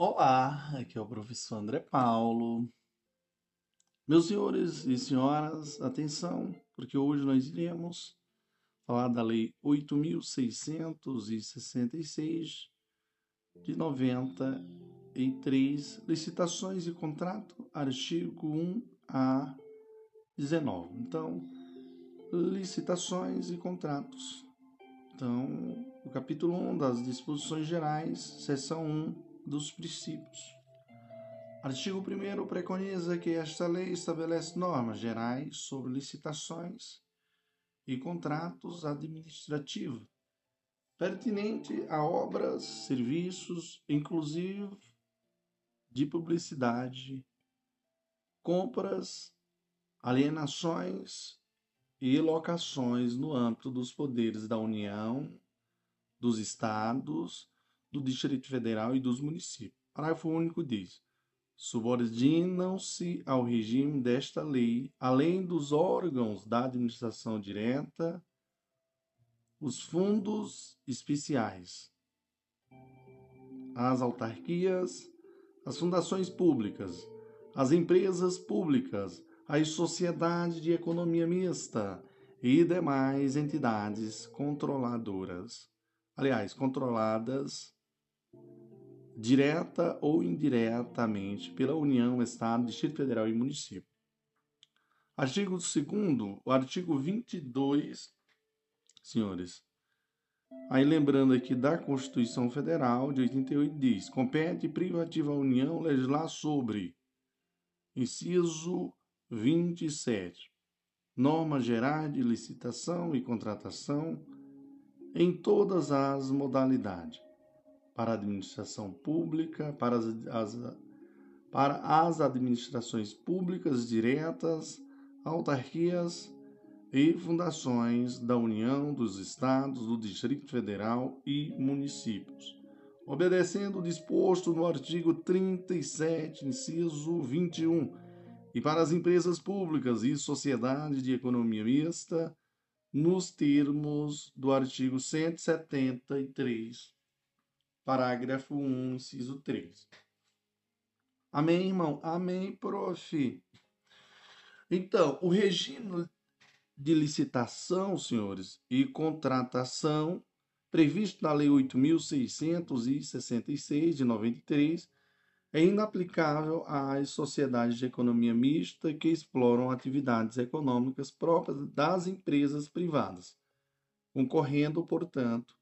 Olá, aqui é o professor André Paulo. Meus senhores e senhoras, atenção, porque hoje nós iremos falar da Lei 8.666 de 93, licitações e contrato, artigo 1 a 19. Então, licitações e contratos. Então, o capítulo 1 das disposições gerais, seção 1 dos princípios. Artigo 1 preconiza que esta lei estabelece normas gerais sobre licitações e contratos administrativos, pertinente a obras, serviços, inclusive de publicidade, compras, alienações e locações no âmbito dos poderes da União, dos Estados do Distrito Federal e dos municípios. Parágrafo único diz: subordinam-se ao regime desta lei, além dos órgãos da administração direta, os fundos especiais, as autarquias, as fundações públicas, as empresas públicas, as sociedades de economia mista e demais entidades controladoras, aliás, controladas direta ou indiretamente pela União, Estado, Distrito Federal e município. Artigo 2 o artigo 22, senhores. Aí lembrando aqui da Constituição Federal de 88 diz: compete privativa à União legislar sobre inciso 27 normas gerais de licitação e contratação em todas as modalidades para a administração pública, para as, as, para as administrações públicas diretas, autarquias e fundações da União, dos Estados, do Distrito Federal e municípios, obedecendo o disposto no artigo 37, inciso 21, e para as empresas públicas e sociedades de economia mista, nos termos do artigo 173 parágrafo 1, inciso 3. Amém, irmão? Amém, prof. Então, o regime de licitação, senhores, e contratação previsto na Lei 8.666 de 93 é inaplicável às sociedades de economia mista que exploram atividades econômicas próprias das empresas privadas, concorrendo, portanto,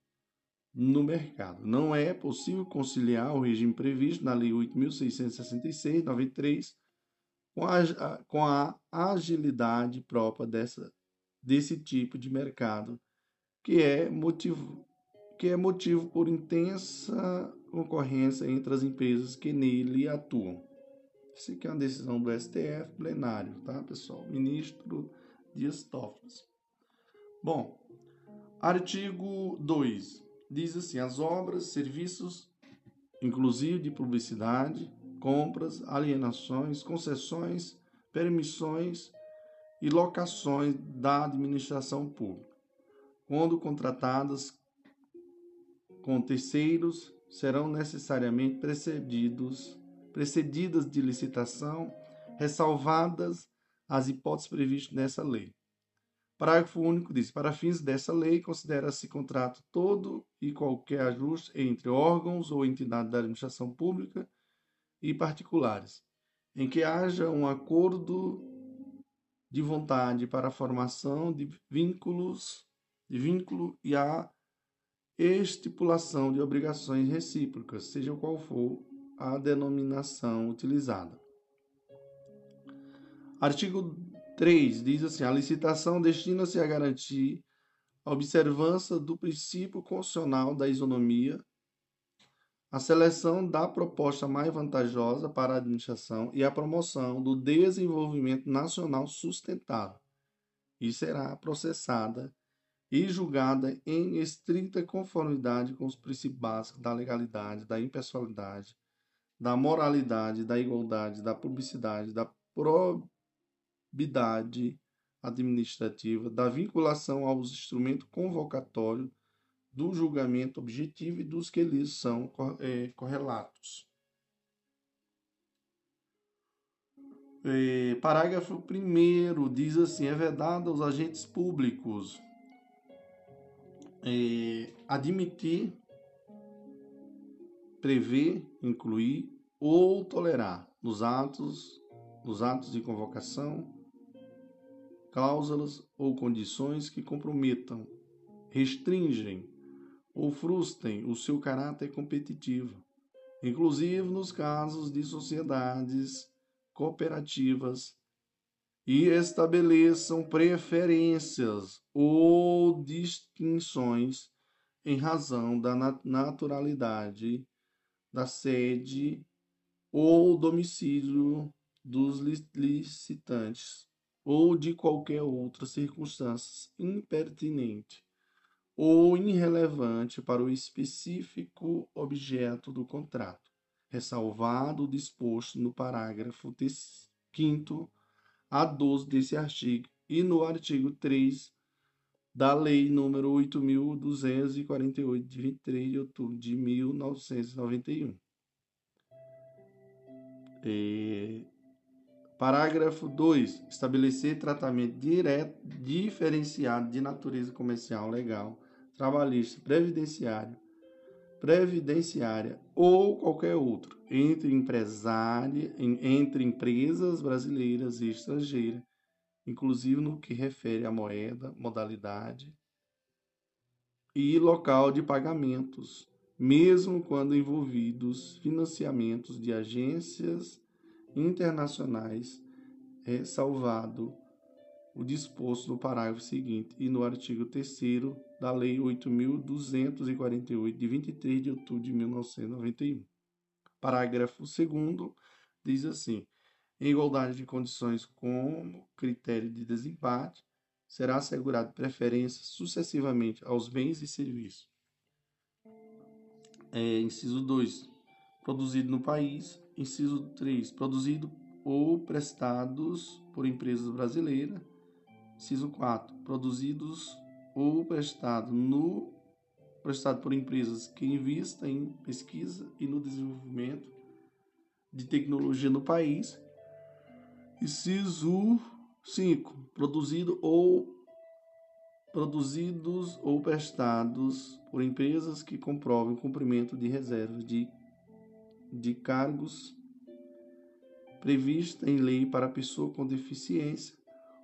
no mercado. Não é possível conciliar o regime previsto na Lei 8.666, 93, com a, com a agilidade própria dessa, desse tipo de mercado, que é motivo que é motivo por intensa concorrência entre as empresas que nele atuam. Isso aqui é uma decisão do STF plenário, tá, pessoal? Ministro Dias Toffoli. Bom, artigo 2 diz assim: as obras, serviços, inclusive de publicidade, compras, alienações, concessões, permissões e locações da administração pública, quando contratadas com terceiros, serão necessariamente precedidos, precedidas de licitação, ressalvadas as hipóteses previstas nessa lei. Parágrafo único diz: Para fins dessa lei, considera-se contrato todo e qualquer ajuste entre órgãos ou entidades da administração pública e particulares, em que haja um acordo de vontade para a formação de vínculos, de vínculo e a estipulação de obrigações recíprocas, seja qual for a denominação utilizada. Artigo 3 diz assim: a licitação destina-se a garantir a observância do princípio constitucional da isonomia, a seleção da proposta mais vantajosa para a administração e a promoção do desenvolvimento nacional sustentável, e será processada e julgada em estrita conformidade com os princípios básicos da legalidade, da impessoalidade, da moralidade, da igualdade, da publicidade, da probidade contabilidade administrativa, da vinculação aos instrumentos convocatórios, do julgamento objetivo e dos que lhes são é, correlatos. É, parágrafo 1 diz assim: é vedado aos agentes públicos é, admitir, prever, incluir ou tolerar nos atos, nos atos de convocação, cláusulas ou condições que comprometam, restringem ou frustrem o seu caráter competitivo, inclusive nos casos de sociedades cooperativas e estabeleçam preferências ou distinções em razão da naturalidade da sede ou domicílio dos licitantes ou de qualquer outra circunstância impertinente ou irrelevante para o específico objeto do contrato, ressalvado o disposto no parágrafo 5 a 12 desse artigo e no artigo 3 da Lei número 8.248, de 23 de outubro de 1991. É... Parágrafo 2. Estabelecer tratamento direto, diferenciado de natureza comercial, legal, trabalhista, previdenciário, previdenciária ou qualquer outro entre empresária, entre empresas brasileiras e estrangeiras, inclusive no que refere à moeda, modalidade e local de pagamentos, mesmo quando envolvidos financiamentos de agências internacionais, ressalvado o disposto no parágrafo seguinte e no artigo 3 da Lei 8.248, de 23 de outubro de 1991. Parágrafo 2 diz assim: em igualdade de condições como critério de desempate, será assegurado preferência sucessivamente aos bens e serviços. É, inciso 2. Produzido no país. Inciso 3. Produzido ou prestados por empresas brasileiras Inciso 4. Produzidos ou prestado no prestado por empresas que investem em pesquisa e no desenvolvimento de tecnologia no país. Inciso 5. Produzido ou produzidos ou prestados por empresas que comprovem cumprimento de reservas de, de cargos prevista em lei para pessoa com deficiência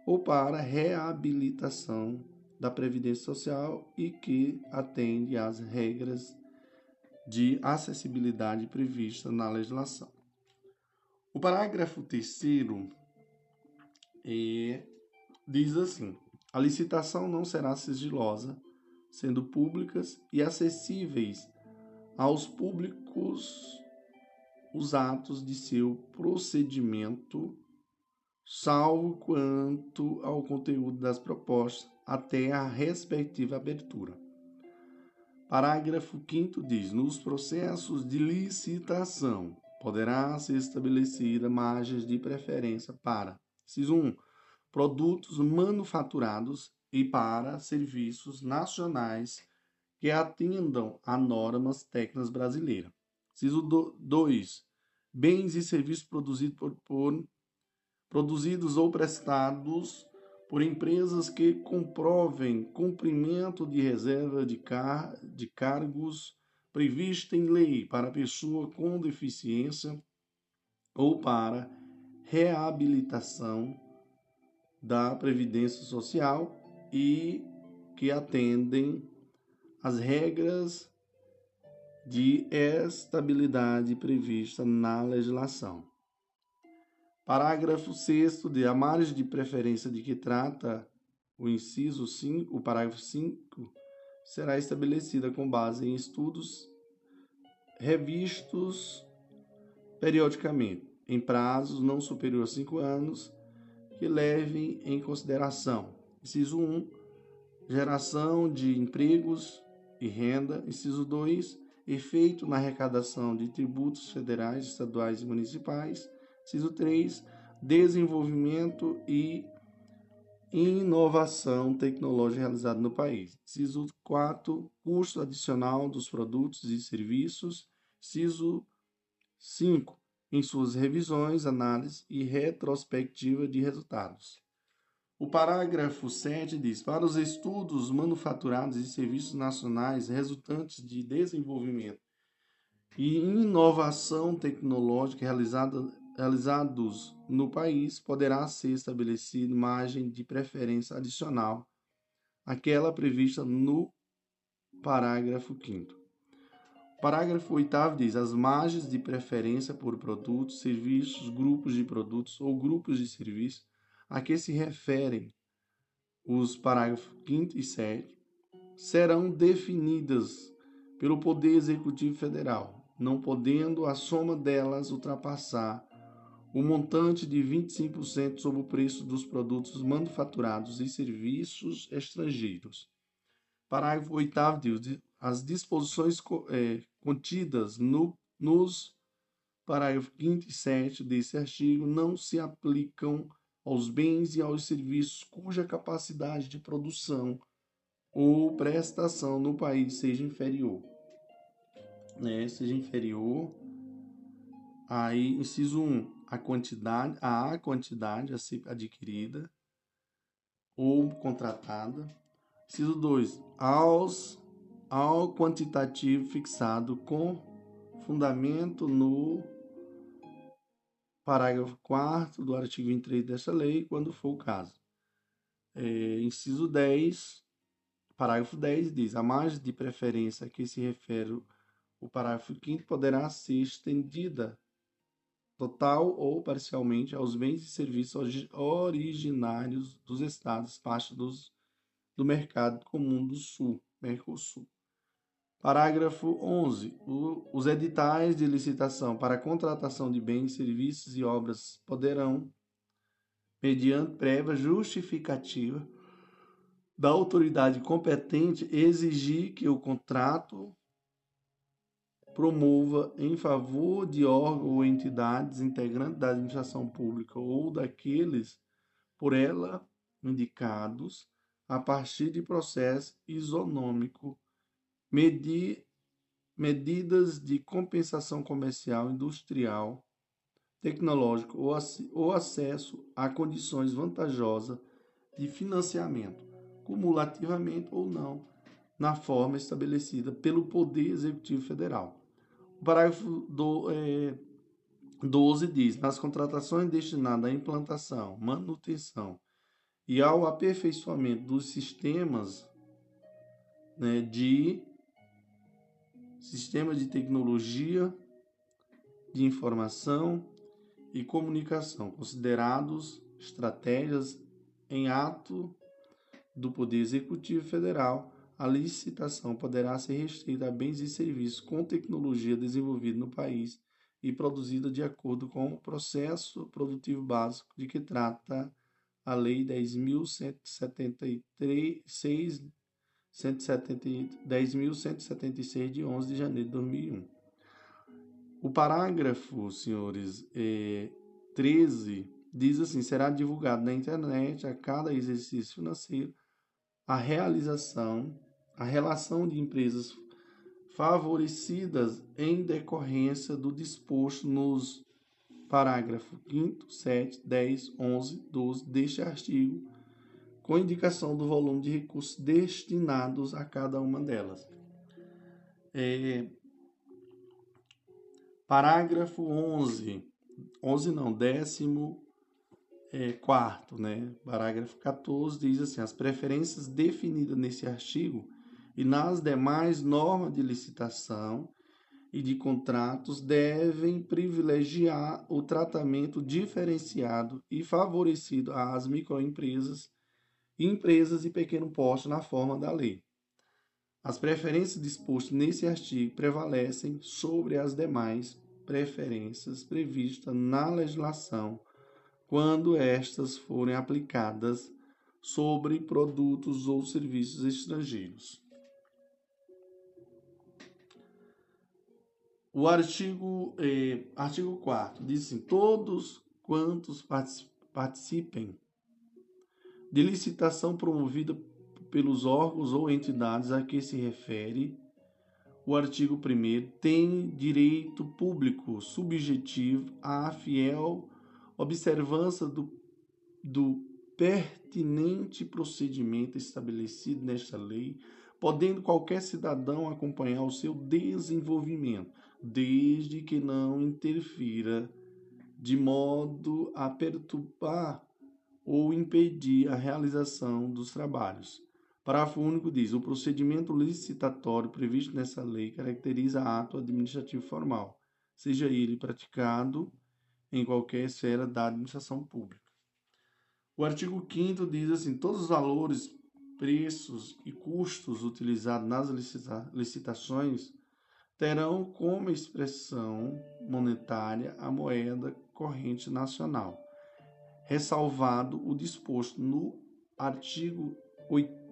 ou para reabilitação da Previdência Social e que atende às regras de acessibilidade previstas na legislação. O parágrafo terceiro é, diz assim: a licitação não será sigilosa, sendo públicas e acessíveis aos públicos os atos de seu procedimento salvo quanto ao conteúdo das propostas, até a respectiva abertura. Parágrafo 5 diz: nos processos de licitação poderá ser estabelecida margens de preferência para, inciso 1, produtos manufaturados e para serviços nacionais que atendam a normas técnicas brasileiras. Inciso 2, bens e serviços produzidos por, por produzidos ou prestados por empresas que comprovem cumprimento de reserva de, car de cargos prevista em lei para pessoa com deficiência ou para reabilitação da Previdência Social e que atendem às regras de estabilidade prevista na legislação. Parágrafo 6 de a margem de preferência de que trata o inciso 5, o parágrafo 5, será estabelecida com base em estudos revistos periodicamente, em prazos não superior a cinco anos, que levem em consideração, inciso 1, geração de empregos e renda, inciso 2, efeito na arrecadação de tributos federais, estaduais e municipais, Inciso 3, desenvolvimento e inovação tecnológica realizada no país. Inciso 4, custo adicional dos produtos e serviços. Inciso 5, em suas revisões, análise e retrospectiva de resultados. O parágrafo 7 diz: para os estudos manufaturados e serviços nacionais resultantes de desenvolvimento e inovação tecnológica realizada, realizados no país, poderá ser estabelecida margem de preferência adicional àquela prevista no parágrafo 5. Parágrafo 8 diz: as margens de preferência por produtos, serviços, grupos de produtos ou grupos de serviços a que se referem os parágrafos 5 e 7 serão definidas pelo Poder Executivo Federal, não podendo a soma delas ultrapassar o montante de 25% sobre o preço dos produtos manufaturados e serviços estrangeiros. Parágrafo 8 diz: as disposições é, contidas no, nos parágrafos 5 e 7 desse artigo não se aplicam aos bens e aos serviços cuja capacidade de produção ou prestação no país seja inferior. Né? Seja inferior. Aí, inciso 1, a quantidade, a quantidade a ser adquirida ou contratada. Inciso 2, aos ao quantitativo fixado com fundamento no parágrafo 4 do artigo 23 desta lei, quando for o caso. É, inciso 10, parágrafo 10 diz: a margem de preferência a que se refere o parágrafo 5 poderá ser estendida total ou parcialmente aos bens e serviços originários dos estados parte dos, do mercado comum do Sul, Mercosul. Parágrafo 11. O, os editais de licitação para contratação de bens, serviços e obras poderão, mediante prévia justificativa da autoridade competente, exigir que o contrato promova em favor de órgãos ou entidades integrantes da administração pública ou daqueles por ela indicados a partir de processo isonômico medir medidas de compensação comercial, industrial, tecnológico ou, ou acesso a condições vantajosas de financiamento, cumulativamente ou não, na forma estabelecida pelo Poder Executivo Federal. O parágrafo do, é, 12 diz: nas contratações destinadas à implantação, manutenção e ao aperfeiçoamento dos sistemas né, de sistema de tecnologia de informação e comunicação, considerados estratégias em ato do Poder Executivo Federal, a licitação poderá ser restrita a bens e serviços com tecnologia desenvolvida no país e produzida de acordo com o processo produtivo básico de que trata a Lei 10.176 10.176 de 11 de janeiro de 2001. O parágrafo, senhores, é, 13 diz assim: será divulgado na internet a cada exercício financeiro a realização, a relação de empresas favorecidas em decorrência do disposto nos parágrafo 5, 7, 10, 11, 12 deste artigo com indicação do volume de recursos destinados a cada uma delas. É, parágrafo 11, 11 não, décimo é, quarto, né? Parágrafo 14 diz assim: as preferências definidas nesse artigo e nas demais normas de licitação e de contratos devem privilegiar o tratamento diferenciado e favorecido às microempresas empresas de pequeno porte na forma da lei. As preferências dispostas nesse artigo prevalecem sobre as demais preferências previstas na legislação quando estas forem aplicadas sobre produtos ou serviços estrangeiros. O artigo, eh, artigo 4 diz assim: todos quantos participem de licitação promovida pelos órgãos ou entidades a que se refere o artigo 1 tem direito público subjetivo à fiel observância do, do pertinente procedimento estabelecido nesta lei, podendo qualquer cidadão acompanhar o seu desenvolvimento, desde que não interfira de modo a perturbar ou impedir a realização dos trabalhos. Parágrafo único diz: o procedimento licitatório previsto nessa lei caracteriza ato administrativo formal, seja ele praticado em qualquer esfera da administração pública. O artigo 5 diz assim: todos os valores, preços e custos utilizados nas licitações terão como expressão monetária a moeda corrente nacional, ressalvado o disposto no artigo 8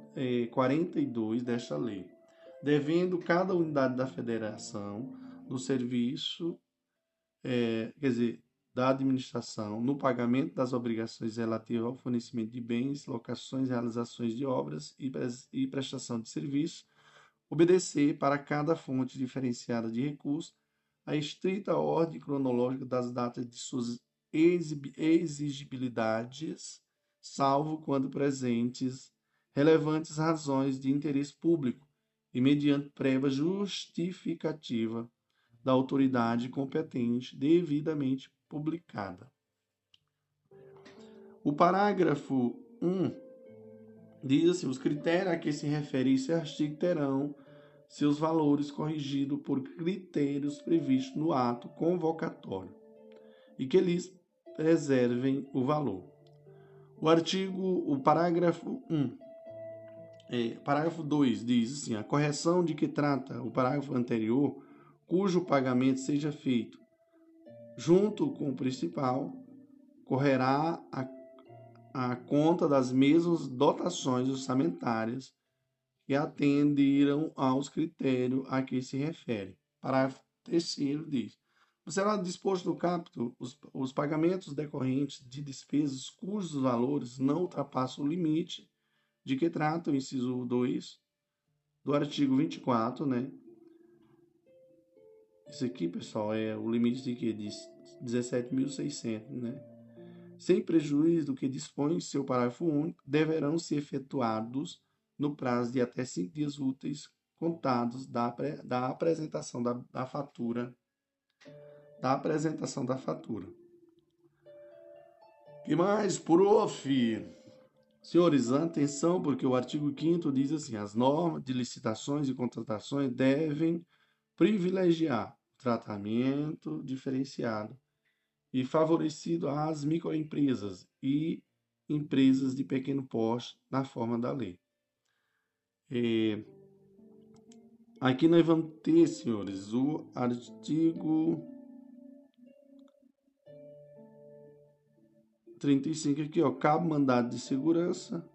42 desta lei, devendo cada unidade da federação no serviço, é, quer dizer, da administração, no pagamento das obrigações relativas ao fornecimento de bens, locações, realizações de obras e prestação de serviços, obedecer para cada fonte diferenciada de recursos a estrita ordem cronológica das datas de suas exigibilidades, salvo quando presentes relevantes razões de interesse público e mediante prévia justificativa da autoridade competente devidamente publicada. O parágrafo 1 diz assim: os critérios a que se refere esse artigo terão seus valores corrigidos por critérios previstos no ato convocatório e que lhes preservem o valor. O artigo, o parágrafo 1 é, parágrafo 2 diz assim: a correção de que trata o parágrafo anterior, cujo pagamento seja feito junto com o principal, correrá a, a conta das mesmas dotações orçamentárias que atenderam aos critérios a que se refere. Parágrafo 3 diz: será disposto no capítulo os, os pagamentos decorrentes de despesas cujos valores não ultrapassam o limite de que trata o inciso 2 do artigo 24, né? Isso aqui, pessoal, é o limite de que? De 17.600, né? Sem prejuízo do que dispõe seu parágrafo único, deverão ser efetuados no prazo de até cinco dias úteis contados da, da apresentação da, da fatura da apresentação da fatura. que mais, prof? Senhores, atenção, porque o artigo 5 diz assim: as normas de licitações e contratações devem privilegiar o tratamento diferenciado e favorecido às microempresas e empresas de pequeno porte na forma da lei. É, aqui nós vamos ter, senhores, o artigo 35 aqui, ó, cabo mandado de segurança.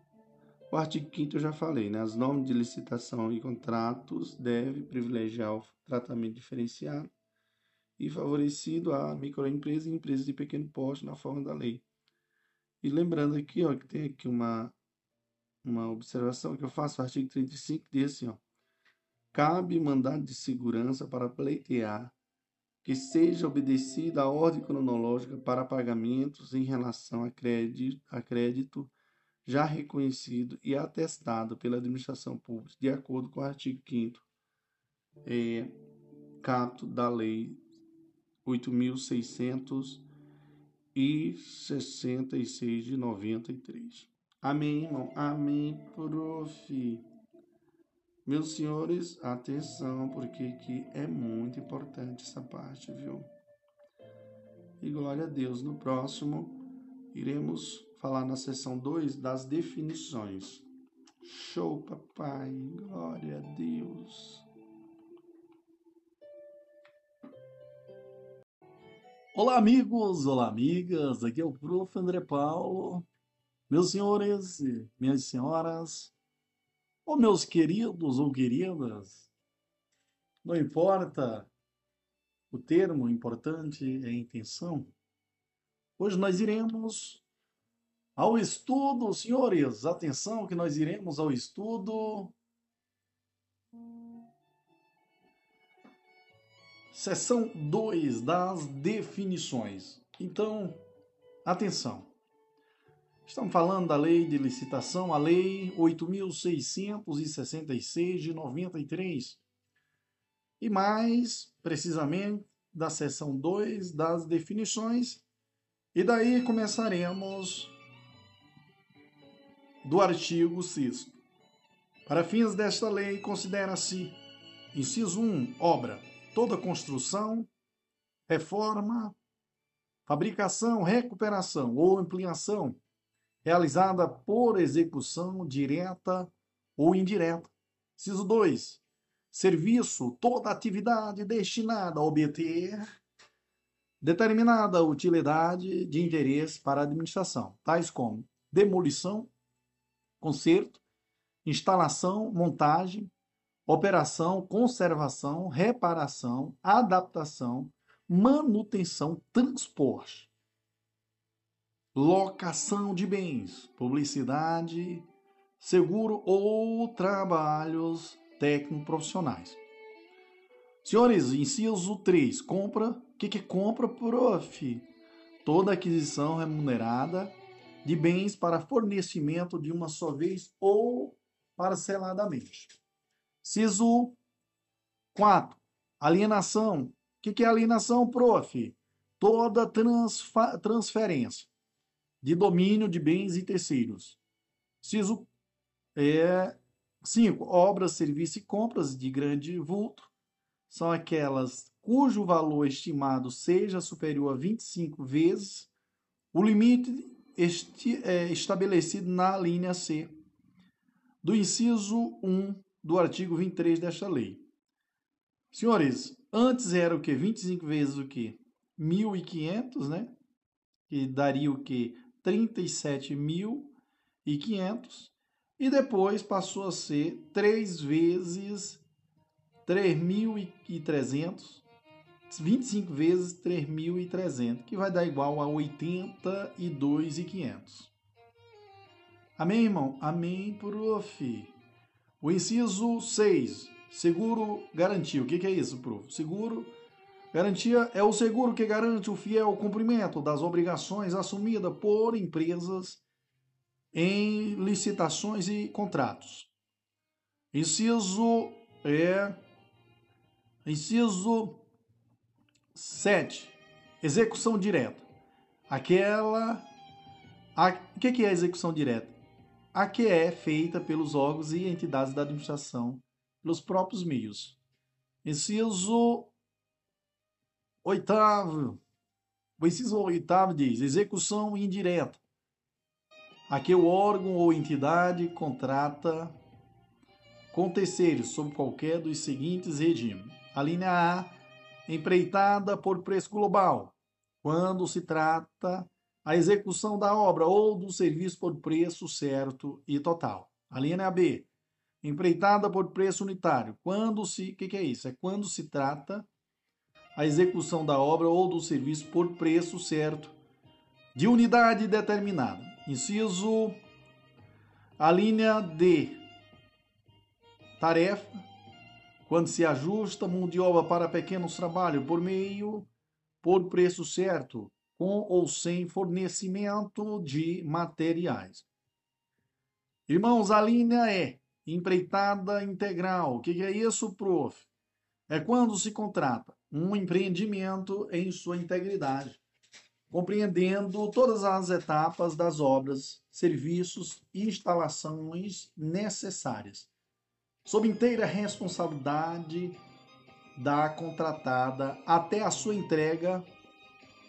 O artigo 5 eu já falei, né? As normas de licitação e contratos devem privilegiar o tratamento diferenciado e favorecido a microempresas e empresas de pequeno porte na forma da lei. E lembrando aqui, ó, que tem aqui uma uma observação que eu faço, o artigo 35 diz assim, ó: cabe mandado de segurança para pleitear que seja obedecida a ordem cronológica para pagamentos em relação a crédito, a crédito já reconhecido e atestado pela administração pública, de acordo com o artigo 5 é, capto da Lei 8.666 de 93. Amém, irmão? Amém, prof. Meus senhores, atenção, porque aqui é muito importante essa parte, viu? E glória a Deus. No próximo, iremos falar na sessão 2 das definições. Show, papai. Glória a Deus. Olá, amigos, olá, amigas. Aqui é o Prof. André Paulo. Meus senhores e minhas senhoras, Ô meus queridos ou queridas, não importa o termo, importante é a intenção. Hoje nós iremos ao estudo, senhores, atenção que nós iremos ao estudo Seção 2 das definições. Então, atenção. Estamos falando da lei de licitação, a lei 8666 de 93. E mais precisamente da seção 2 das definições. E daí começaremos do artigo 6 Para fins desta lei, considera-se, inciso 1, obra, toda construção, reforma, fabricação, recuperação ou ampliação realizada por execução direta ou indireta. Inciso 2. Serviço, toda atividade destinada a obter determinada utilidade de interesse para a administração, tais como demolição, conserto, instalação, montagem, operação, conservação, reparação, adaptação, manutenção, transporte, locação de bens, publicidade, seguro ou trabalhos técnico-profissionais. Senhores, inciso 3, compra. O que, que é compra, prof? Toda aquisição remunerada de bens para fornecimento de uma só vez ou parceladamente. Ciso 4. Alienação. O que é alienação, prof? Toda transferência de domínio de bens e terceiros. Ciso é, 5. Obras, serviços e compras de grande vulto são aquelas cujo valor estimado seja superior a 25 vezes o limite este, é, estabelecido na linha C do inciso 1 do artigo 23 desta lei. Senhores, antes era o que? 25 vezes o que? 1.500, né? Que daria o que? 37.500. E depois passou a ser 3 vezes 3.300 25 vezes 3.300, que vai dar igual a 82.500. Amém, irmão? Amém, prof. O inciso 6, seguro garantia. O que é isso, prof? Seguro garantia é o seguro que garante o fiel cumprimento das obrigações assumidas por empresas em licitações e contratos. Inciso é inciso 7. Execução direta. Aquela. O que é execução direta? A que é feita pelos órgãos e entidades da administração, pelos próprios meios. Inciso oitavo. O inciso oitavo diz: execução indireta. Aqui o órgão ou entidade contrata com terceiros sob qualquer dos seguintes regimes. A linha A empreitada por preço global, quando se trata a execução da obra ou do serviço por preço certo e total. A linha B, empreitada por preço unitário, quando se, o que, que é isso? É quando se trata a execução da obra ou do serviço por preço certo de unidade determinada. Inciso a linha D, tarefa quando se ajusta mão de obra para pequenos trabalhos por meio, por preço certo, com ou sem fornecimento de materiais. Irmãos, a linha é empreitada integral. O que é isso, prof? É quando se contrata um empreendimento em sua integridade, compreendendo todas as etapas das obras, serviços e instalações necessárias sob inteira responsabilidade da contratada até a sua entrega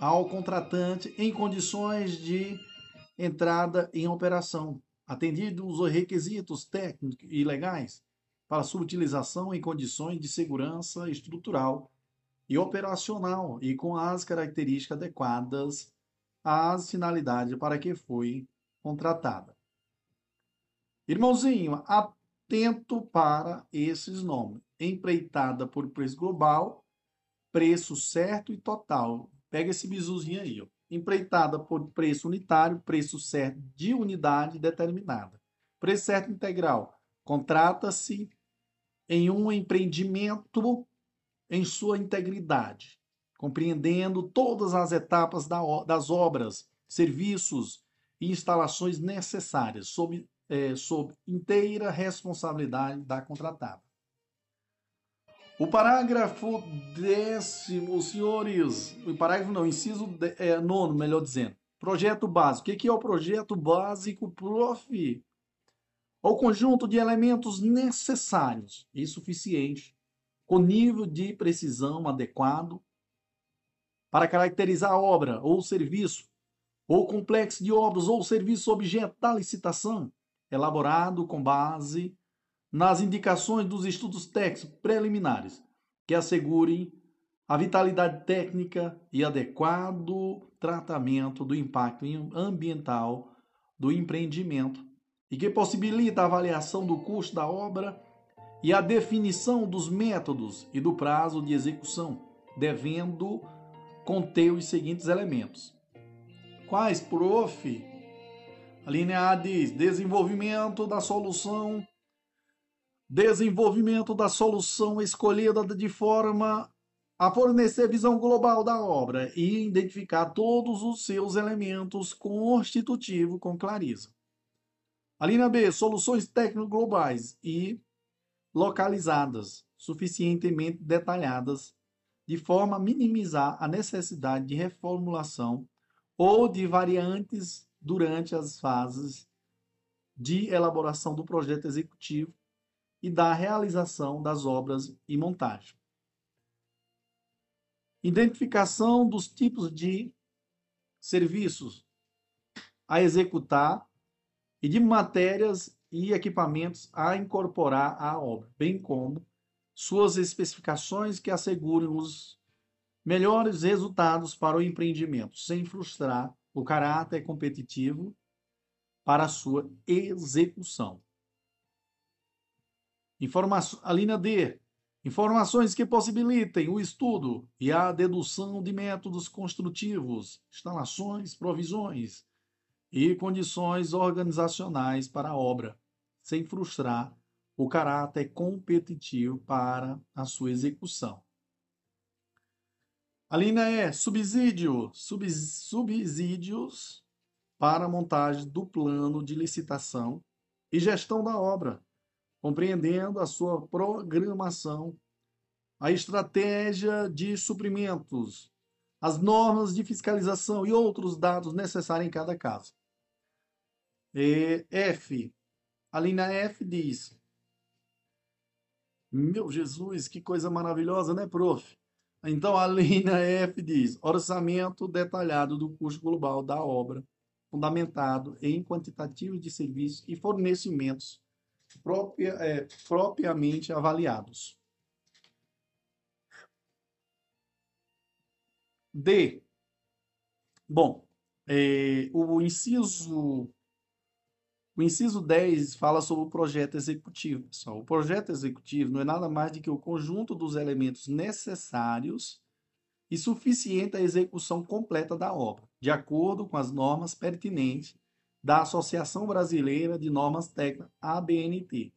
ao contratante em condições de entrada em operação, atendidos os requisitos técnicos e legais para sua utilização em condições de segurança estrutural e operacional e com as características adequadas às finalidades para que foi contratada. Irmãozinho, atento para esses nomes. Empreitada por preço global, preço certo e total. Pega esse bizuzinho aí, ó. Empreitada por preço unitário, preço certo de unidade determinada. Preço certo integral. Contrata-se em um empreendimento em sua integridade, compreendendo todas as etapas das obras, serviços e instalações necessárias, sob, é, sob inteira responsabilidade da contratada. O parágrafo décimo, senhores, o parágrafo não, inciso de, é, nono, melhor dizendo. Projeto básico. O que é o projeto básico, prof? É o conjunto de elementos necessários e suficientes, com nível de precisão adequado, para caracterizar a obra ou serviço, ou complexo de obras ou serviço objeto da licitação, elaborado com base nas indicações dos estudos técnicos preliminares que assegurem a vitalidade técnica e adequado tratamento do impacto ambiental do empreendimento e que possibilita a avaliação do custo da obra e a definição dos métodos e do prazo de execução, devendo conter os seguintes elementos. Quais, prof? A linha A diz: desenvolvimento da solução desenvolvimento da solução escolhida de forma a fornecer visão global da obra e identificar todos os seus elementos constitutivos com clareza. A linha B, soluções técnicas globais e localizadas, suficientemente detalhadas, de forma a minimizar a necessidade de reformulação ou de variantes durante as fases de elaboração do projeto executivo e da realização das obras e montagem. Identificação dos tipos de serviços a executar e de matérias e equipamentos a incorporar à obra, bem como suas especificações que assegurem os melhores resultados para o empreendimento, sem frustrar o caráter competitivo para sua execução. Informaço, a linha D. Informações que possibilitem o estudo e a dedução de métodos construtivos, instalações, provisões e condições organizacionais para a obra, sem frustrar o caráter competitivo para a sua execução. A linha E, subsídio, subsídios para a montagem do plano de licitação e gestão da obra, compreendendo a sua programação, a estratégia de suprimentos, as normas de fiscalização e outros dados necessários em cada caso. E F. A linha F diz: Meu Jesus, que coisa maravilhosa, né, prof? Então a linha F diz: orçamento detalhado do custo global da obra, fundamentado em quantitativo de serviços e fornecimentos é, propriamente avaliados. D. Bom, é, o inciso o inciso 10 fala sobre o projeto executivo. Pessoal. O projeto executivo não é nada mais do que o conjunto dos elementos necessários e suficiente à execução completa da obra, de acordo com as normas pertinentes da Associação Brasileira de Normas Técnicas, ABNT.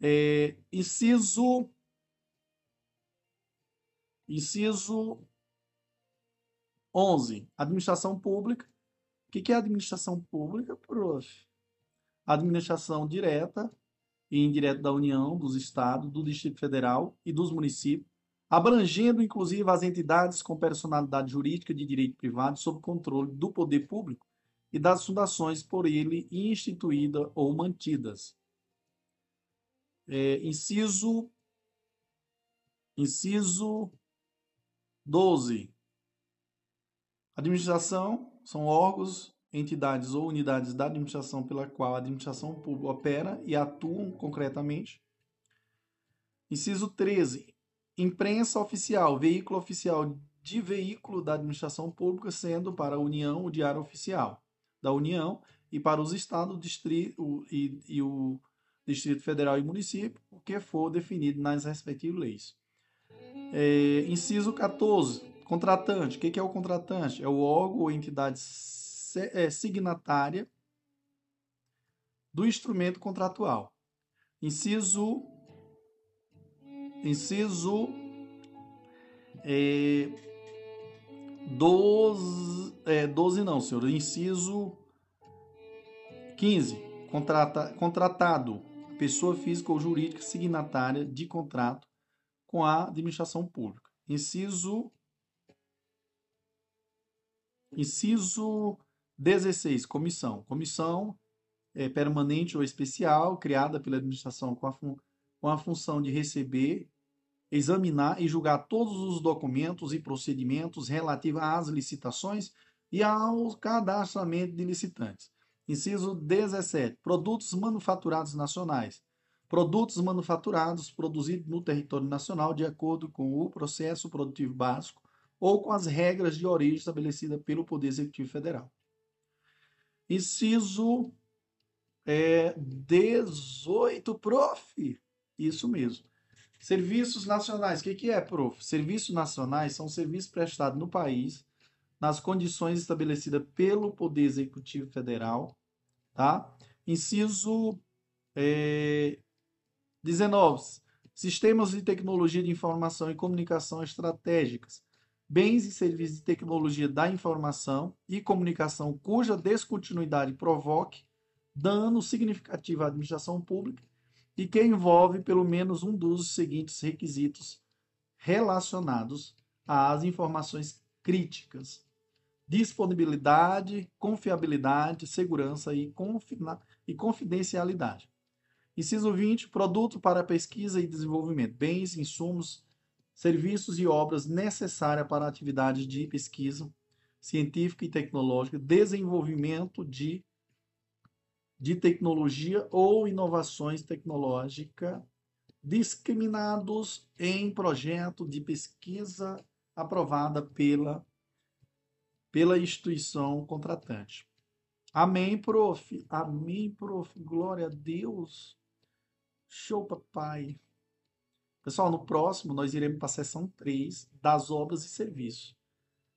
É, inciso, inciso 11, administração pública. O que é administração pública, prof? Administração direta e indireta da União, dos Estados, do Distrito Federal e dos municípios, abrangendo inclusive as entidades com personalidade jurídica de direito privado sob controle do poder público e das fundações por ele instituídas ou mantidas. É, inciso, inciso 12. Administração são órgãos, entidades ou unidades da administração pela qual a administração pública opera e atuam concretamente. Inciso 13. Imprensa oficial, veículo oficial de veículo da administração pública, sendo para a União o Diário Oficial da União e para os estados distrito, e, e o Distrito Federal e município, o que for definido nas respectivas leis. É, inciso 14. Contratante. O que é o contratante? É o órgão ou entidade é, signatária do instrumento contratual. Inciso Inciso é, 12, é, 12 não, senhor. Inciso 15. Contrata, contratado, pessoa física ou jurídica signatária de contrato com a administração pública. Inciso Inciso 16, comissão. Comissão é, permanente ou especial, criada pela administração com a, com a função de receber, examinar e julgar todos os documentos e procedimentos relativos às licitações e ao cadastramento de licitantes. Inciso 17. Produtos manufaturados nacionais. Produtos manufaturados produzidos no território nacional de acordo com o processo produtivo básico ou com as regras de origem estabelecidas pelo Poder Executivo Federal. Inciso é, 18, prof. Isso mesmo. Serviços nacionais. O que, que é, prof? Serviços nacionais são serviços prestados no país nas condições estabelecidas pelo Poder Executivo Federal. Tá? Inciso é, 19. Sistemas de tecnologia de informação e comunicação estratégicas bens e serviços de tecnologia da informação e comunicação cuja descontinuidade provoque dano significativo à administração pública e que envolve pelo menos um dos seguintes requisitos relacionados às informações críticas: disponibilidade, confiabilidade, segurança e, e confidencialidade. Inciso 20, produto para pesquisa e desenvolvimento, bens, insumos, serviços e obras necessárias para atividades de pesquisa científica e tecnológica, desenvolvimento de, de tecnologia ou inovações tecnológicas discriminados em projeto de pesquisa aprovada pela, pela instituição contratante. Amém, prof. Amém, prof. Glória a Deus. Show, papai. Pessoal, no próximo nós iremos para a seção 3 das obras e serviços.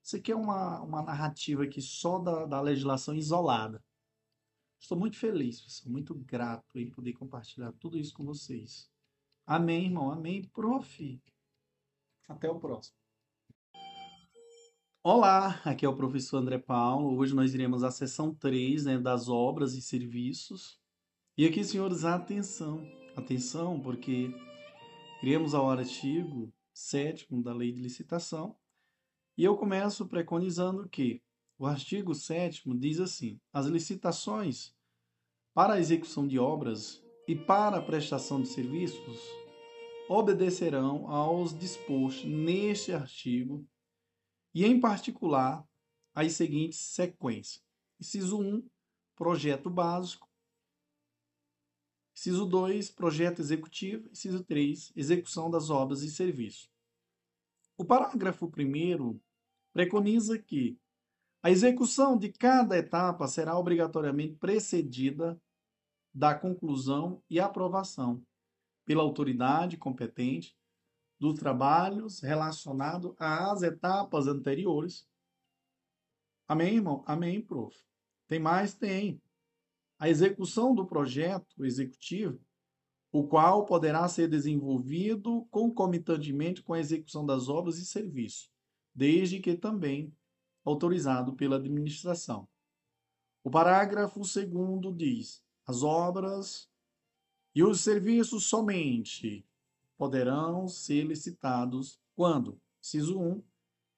Isso aqui é uma, uma narrativa aqui só da, da legislação isolada. Estou muito feliz, pessoal, muito grato em poder compartilhar tudo isso com vocês. Amém, irmão. Amém, prof. Até o próximo. Olá, aqui é o professor André Paulo. Hoje nós iremos à seção 3 né, das obras e serviços. E aqui, senhores, atenção. Atenção, porque Criamos ao artigo 7 da Lei de Licitação e eu começo preconizando que o artigo 7 diz assim: as licitações para a execução de obras e para a prestação de serviços obedecerão aos dispostos neste artigo e, em particular, as seguintes sequências. Inciso 1, projeto básico. Inciso 2, projeto executivo. Inciso 3, execução das obras e serviços. O parágrafo 1 preconiza que a execução de cada etapa será obrigatoriamente precedida da conclusão e aprovação pela autoridade competente dos trabalhos relacionados às etapas anteriores. Amém, irmão? Amém, prof. Tem mais? Tem a execução do projeto executivo, o qual poderá ser desenvolvido concomitantemente com a execução das obras e serviços, desde que também autorizado pela administração. O parágrafo 2 diz: as obras e os serviços somente poderão ser licitados quando, inciso 1,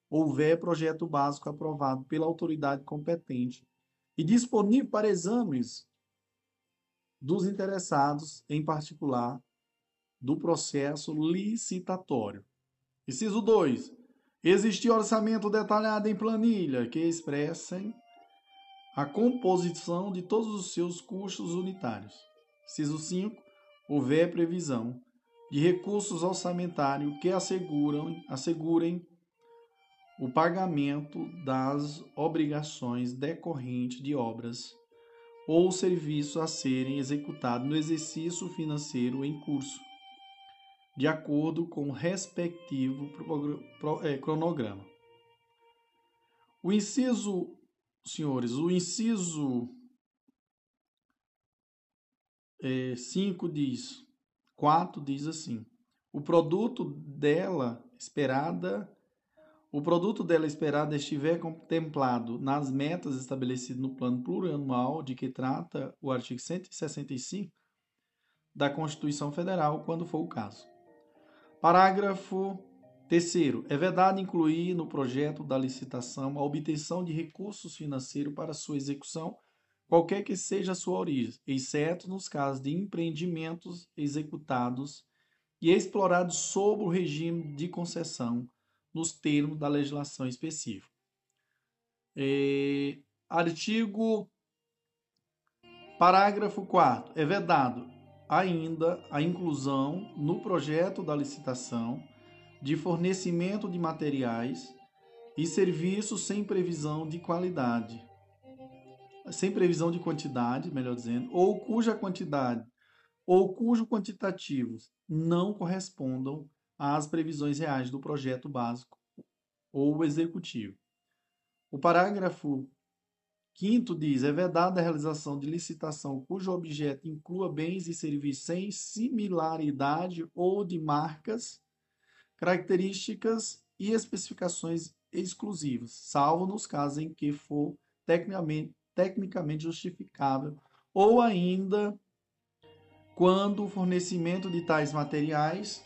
houver projeto básico aprovado pela autoridade competente e disponível para exames dos interessados, em particular, do processo licitatório. Inciso 2. Existir orçamento detalhado em planilha que expressem a composição de todos os seus custos unitários. Inciso 5. Houver previsão de recursos orçamentários que asseguram, assegurem o pagamento das obrigações decorrentes de obras ou serviço a serem executados no exercício financeiro em curso, de acordo com o respectivo é, cronograma. O inciso, senhores, o inciso 5 é, diz, 4 diz assim: o produto dela esperada o produto dela esperado estiver contemplado nas metas estabelecidas no plano plurianual de que trata o artigo 165 da Constituição Federal, quando for o caso. Parágrafo 3. É vedado incluir no projeto da licitação a obtenção de recursos financeiros para sua execução, qualquer que seja a sua origem, exceto nos casos de empreendimentos executados e explorados sob o regime de concessão nos termos da legislação específica. É, artigo Parágrafo 4. É vedado ainda a inclusão no projeto da licitação de fornecimento de materiais e serviços sem previsão de qualidade, sem previsão de quantidade, melhor dizendo, ou cuja quantidade ou cujo quantitativos não correspondam às previsões reais do projeto básico ou executivo. O parágrafo 5 diz: é vedada a realização de licitação cujo objeto inclua bens e serviços sem similaridade ou de marcas, características e especificações exclusivas, salvo nos casos em que for tecnicamente, tecnicamente justificável ou ainda quando o fornecimento de tais materiais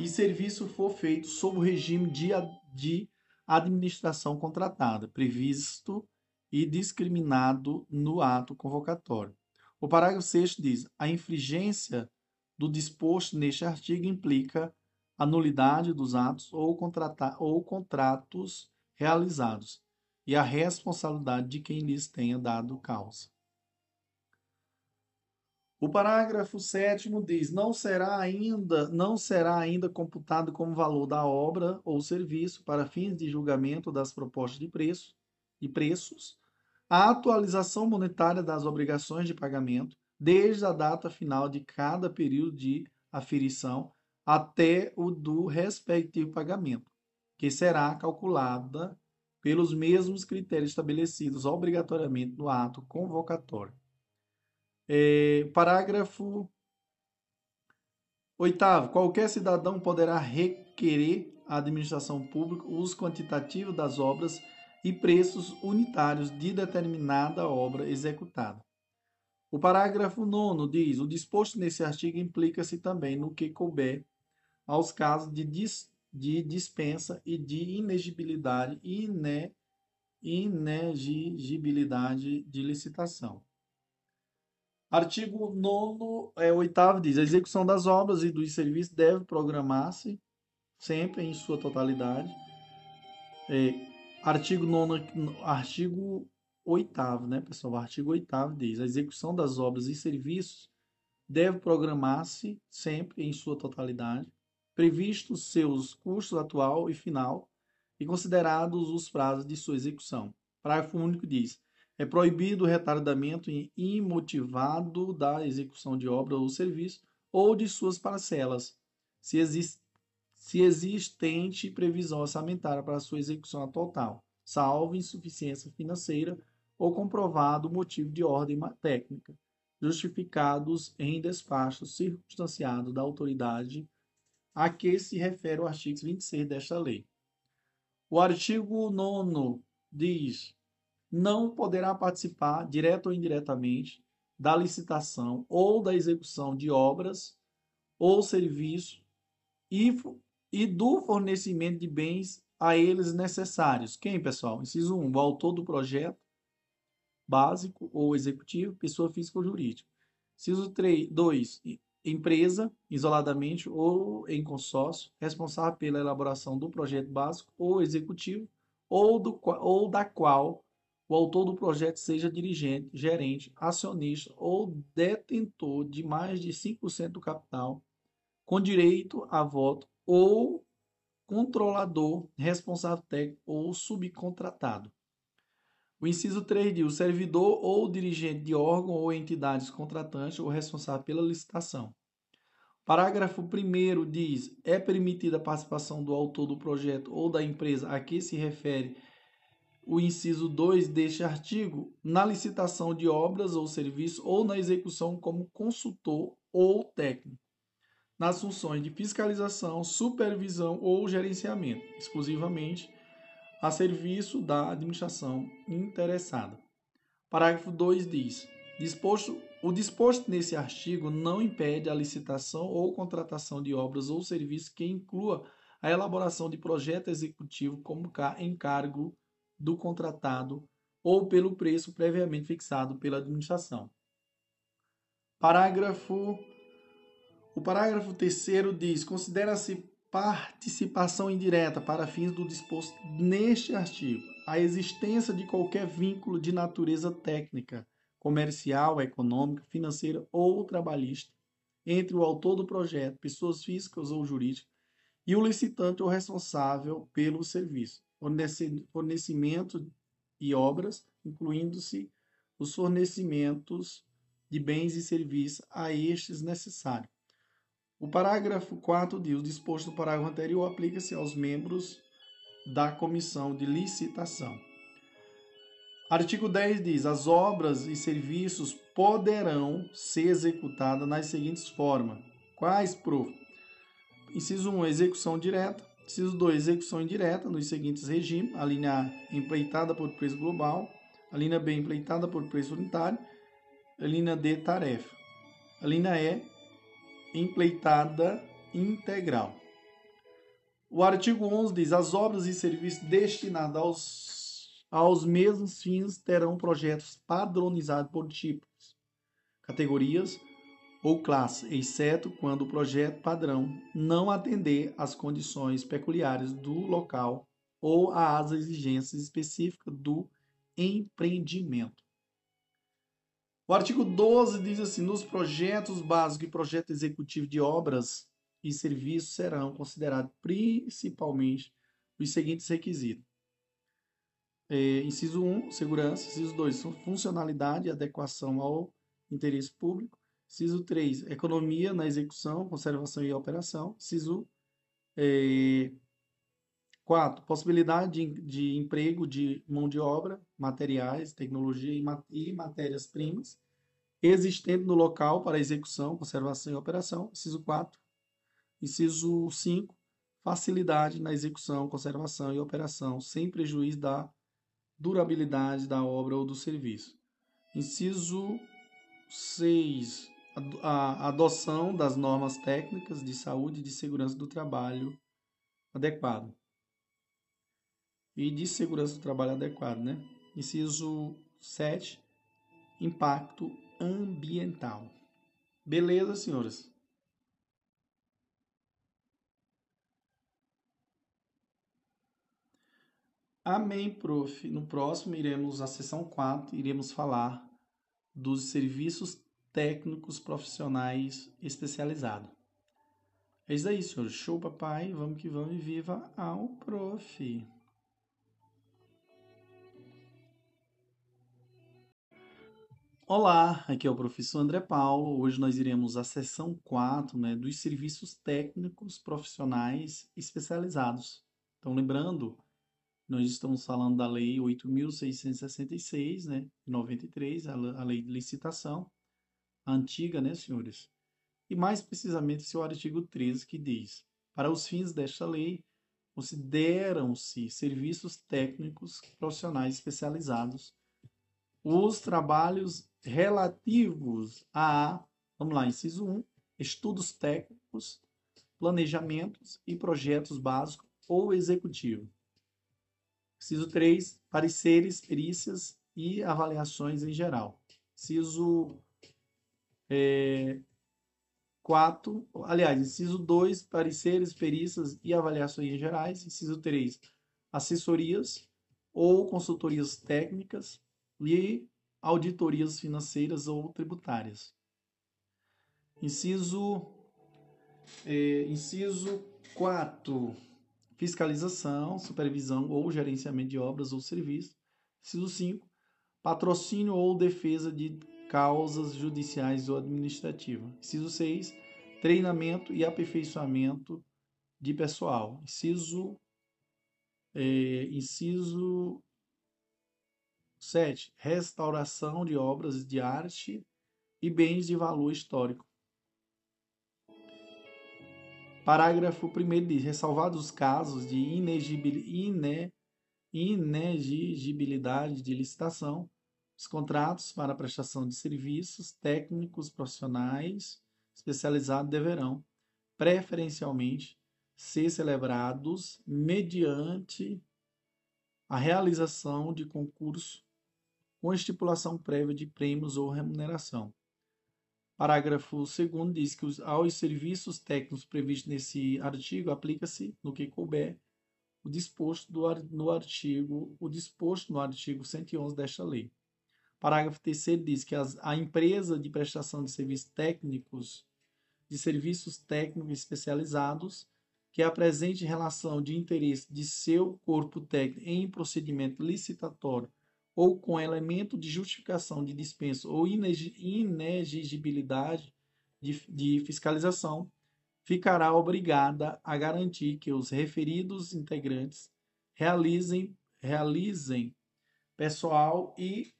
e serviço for feito sob o regime de, de administração contratada, previsto e discriminado no ato convocatório. O parágrafo 6 diz: a infringência do disposto neste artigo implica a nulidade dos atos ou, ou contratos realizados e a responsabilidade de quem lhes tenha dado causa. O parágrafo 7 diz: não será ainda, não será ainda computado como valor da obra ou serviço para fins de julgamento das propostas de preço e preços a atualização monetária das obrigações de pagamento desde a data final de cada período de aferição até o do respectivo pagamento, que será calculada pelos mesmos critérios estabelecidos obrigatoriamente no ato convocatório. É, parágrafo oitavo. Qualquer cidadão poderá requerer à administração pública o uso quantitativo das obras e preços unitários de determinada obra executada. O parágrafo 9 diz: o disposto nesse artigo implica-se também no que couber aos casos de, dis, de dispensa e de inegibilidade e ine, inegibilidade de licitação. Artigo 9, é, 8 diz: a execução das obras e dos serviços deve programar-se sempre em sua totalidade. É, artigo 9, artigo 8, né, pessoal? Artigo 8 diz: a execução das obras e serviços deve programar-se sempre em sua totalidade, previstos seus custos atual e final e considerados os prazos de sua execução. Parágrafo único diz: é proibido o retardamento imotivado da execução de obra ou serviço ou de suas parcelas, se, exist, se existente previsão orçamentária para sua execução total, salvo insuficiência financeira ou comprovado motivo de ordem técnica, justificados em despacho circunstanciado da autoridade a que se refere o artigo 26 desta lei. O artigo 9 diz não poderá participar, direto ou indiretamente, da licitação ou da execução de obras ou serviços e, e do fornecimento de bens a eles necessários. Quem, pessoal? Inciso 1, o autor do projeto básico ou executivo, pessoa física ou jurídica. Inciso 3, 2, empresa, isoladamente ou em consórcio, responsável pela elaboração do projeto básico ou executivo, ou, do, ou da qual o autor do projeto seja dirigente, gerente, acionista ou detentor de mais de 5% do capital, com direito a voto, ou controlador, responsável técnico ou subcontratado. O inciso 3 diz: o servidor ou dirigente de órgão ou entidades contratantes ou responsável pela licitação. Parágrafo 1 diz: é permitida a participação do autor do projeto ou da empresa a que se refere o inciso 2 deste artigo na licitação de obras ou serviços ou na execução como consultor ou técnico, nas funções de fiscalização, supervisão ou gerenciamento, exclusivamente a serviço da administração interessada. Parágrafo 2 diz: disposto, o disposto nesse artigo não impede a licitação ou contratação de obras ou serviços que inclua a elaboração de projeto executivo como encargo do contratado ou pelo preço previamente fixado pela administração. Parágrafo o parágrafo 3 diz: considera-se participação indireta para fins do disposto neste artigo a existência de qualquer vínculo de natureza técnica, comercial, econômica, financeira ou trabalhista entre o autor do projeto, pessoas físicas ou jurídicas, e o licitante ou responsável pelo serviço, fornecimento e obras, incluindo-se os fornecimentos de bens e serviços a estes necessários. O parágrafo 4 diz: o disposto no parágrafo anterior aplica-se aos membros da comissão de licitação. Artigo 10 diz: as obras e serviços poderão ser executadas nas seguintes formas. Quais, prof? Inciso 1, execução direta. Inciso 2, execução indireta, nos seguintes regimes. A linha A, empreitada por preço global. A linha B, empreitada por preço unitário. A linha D, tarefa. A linha E, empreitada integral. O artigo 11 diz: as obras e serviços destinados aos, aos mesmos fins terão projetos padronizados por tipos, categorias ou classe, exceto quando o projeto padrão não atender às condições peculiares do local ou às exigências específicas do empreendimento. O artigo 12 diz assim: nos projetos básicos e projeto executivo de obras e serviços serão considerados principalmente os seguintes requisitos. É, inciso 1, segurança. Inciso 2, funcionalidade e adequação ao interesse público. Inciso 3, economia na execução, conservação e operação. Inciso é, 4, possibilidade de, de, emprego de mão de obra, materiais, tecnologia e, e matérias-primas existente no local para execução, conservação e operação. Inciso 4. Inciso 5. Facilidade na execução, conservação e operação, sem prejuízo da durabilidade da obra ou do serviço. Inciso 6 a adoção das normas técnicas de saúde e de segurança do trabalho adequado. E de segurança do trabalho adequado, né? Inciso 7, impacto ambiental. Beleza, senhoras? Amém, prof. No próximo iremos, a sessão 4, iremos falar dos serviços técnicos profissionais especializados. É isso aí, senhores. Show, papai. Vamos que vamos e viva ao prof. Olá, aqui é o professor André Paulo. Hoje nós iremos à sessão 4 né, dos serviços técnicos profissionais especializados. Então, lembrando, nós estamos falando da Lei 8.666, né, de 93, a Lei de Licitação, antiga, né, senhores? E mais precisamente seu artigo 13, que diz: Para os fins desta lei, consideram-se serviços técnicos profissionais especializados os trabalhos relativos a, vamos lá, inciso 1, estudos técnicos, planejamentos e projetos básicos ou executivo. Inciso 3, pareceres, perícias e avaliações em geral. Inciso é, 4, aliás, inciso 2, pareceres, perícias e avaliações gerais. Inciso 3, assessorias ou consultorias técnicas e auditorias financeiras ou tributárias. Inciso, é, inciso 4. Fiscalização, supervisão ou gerenciamento de obras ou serviços. Inciso 5. Patrocínio ou defesa de causas judiciais ou administrativas. Inciso 6. Treinamento e aperfeiçoamento de pessoal. Inciso, é, inciso 7. Restauração de obras de arte e bens de valor histórico. Parágrafo 1 diz: ressalvados os casos de inegibilidade de licitação, os contratos para prestação de serviços técnicos profissionais especializados deverão, preferencialmente, ser celebrados mediante a realização de concurso com estipulação prévia de prêmios ou remuneração. Parágrafo 2 diz que aos serviços técnicos previstos nesse artigo aplica-se, no que couber, o disposto do, no artigo, o disposto no artigo 111 desta lei. Parágrafo 3 diz que as, a empresa de prestação de serviços técnicos, de serviços técnicos especializados, que apresente relação de interesse de seu corpo técnico em procedimento licitatório ou com elemento de justificação de dispensa ou inexigibilidade de, de fiscalização, ficará obrigada a garantir que os referidos integrantes realizem, realizem pessoal e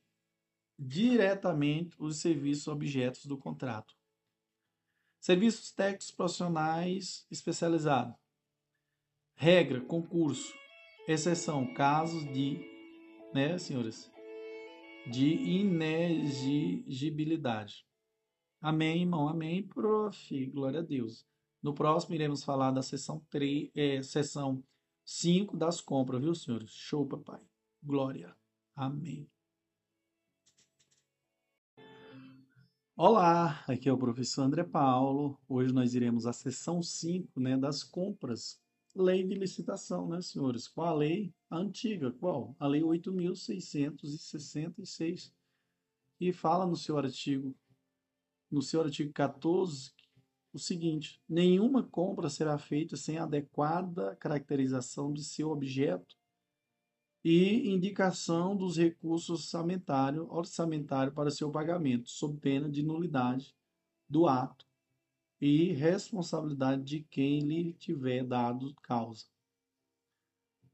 diretamente os serviços objetos do contrato. Serviços técnicos profissionais especializados. Regra, concurso. Exceção, casos de, né, senhores, de inexigibilidade. Amém, irmão? Amém, prof. Glória a Deus. No próximo iremos falar da sessão 3, é, sessão 5 das compras, viu, senhores? Show, papai. Glória. Amém. Olá, aqui é o professor André Paulo. Hoje nós iremos à sessão 5 né, das compras. Lei de licitação, né, senhores? Qual a lei? A antiga, qual? A lei 8.666. E fala no seu artigo, no seu artigo 14, o seguinte: nenhuma compra será feita sem adequada caracterização de seu objeto e indicação dos recursos orçamentários orçamentário para seu pagamento, sob pena de nulidade do ato e responsabilidade de quem lhe tiver dado causa.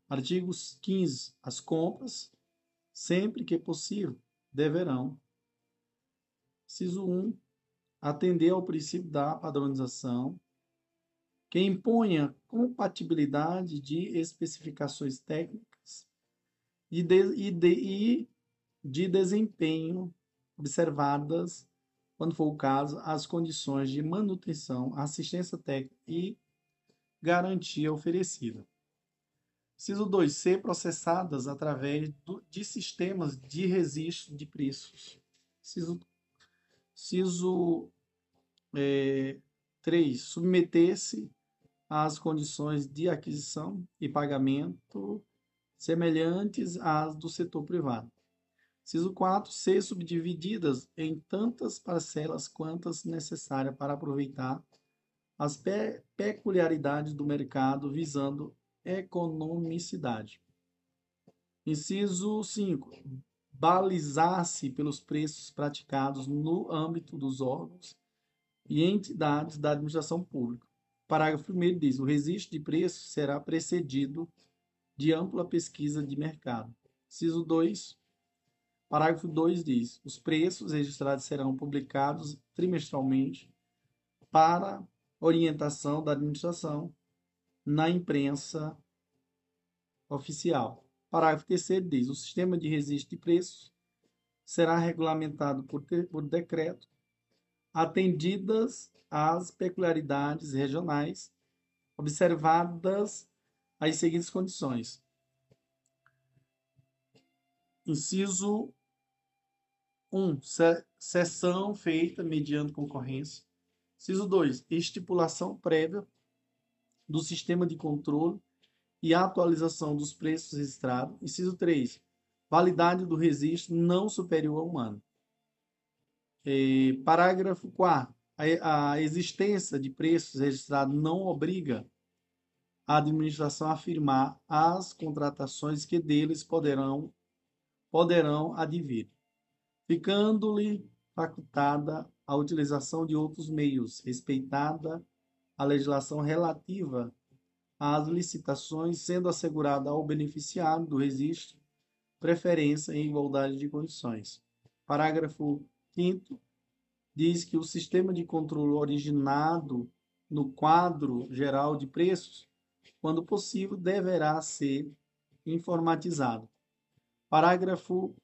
Artigos 15. As compras, sempre que possível, deverão. Ciso 1 atender ao princípio da padronização, que imponha compatibilidade de especificações técnicas e de, e de, e de desempenho observadas, quando for o caso, as condições de manutenção, assistência técnica e garantia oferecida. Ciso 2. Ser processadas através do, de sistemas de registro de preços. Ciso, ciso é, 3. Submeter-se às condições de aquisição e pagamento semelhantes às do setor privado. Ciso 4. Ser subdivididas em tantas parcelas quantas necessárias para aproveitar as pe peculiaridades do mercado visando economicidade. Inciso 5. Balizar-se pelos preços praticados no âmbito dos órgãos e entidades da administração pública. Parágrafo 1 diz: o registro de preços será precedido de ampla pesquisa de mercado. Ciso 2. Parágrafo 2 diz: os preços registrados serão publicados trimestralmente para orientação da administração na imprensa oficial. Parágrafo 3 diz: o sistema de registro de preços será regulamentado por, por decreto atendidas as peculiaridades regionais, observadas as seguintes condições. Inciso 1. Sessão feita mediante concorrência. Inciso 2. Estipulação prévia do sistema de controle e atualização dos preços registrados. Inciso 3. Validade do registro não superior a um ano. É, parágrafo 4. A, a existência de preços registrados não obriga a administração afirmar as contratações que deles poderão, poderão advir, ficando-lhe facultada a utilização de outros meios, respeitada a legislação relativa às licitações, sendo assegurada ao beneficiário do registro preferência em igualdade de condições. Parágrafo Quinto, diz que o sistema de controle originado no quadro geral de preços, quando possível, deverá ser informatizado. Parágrafo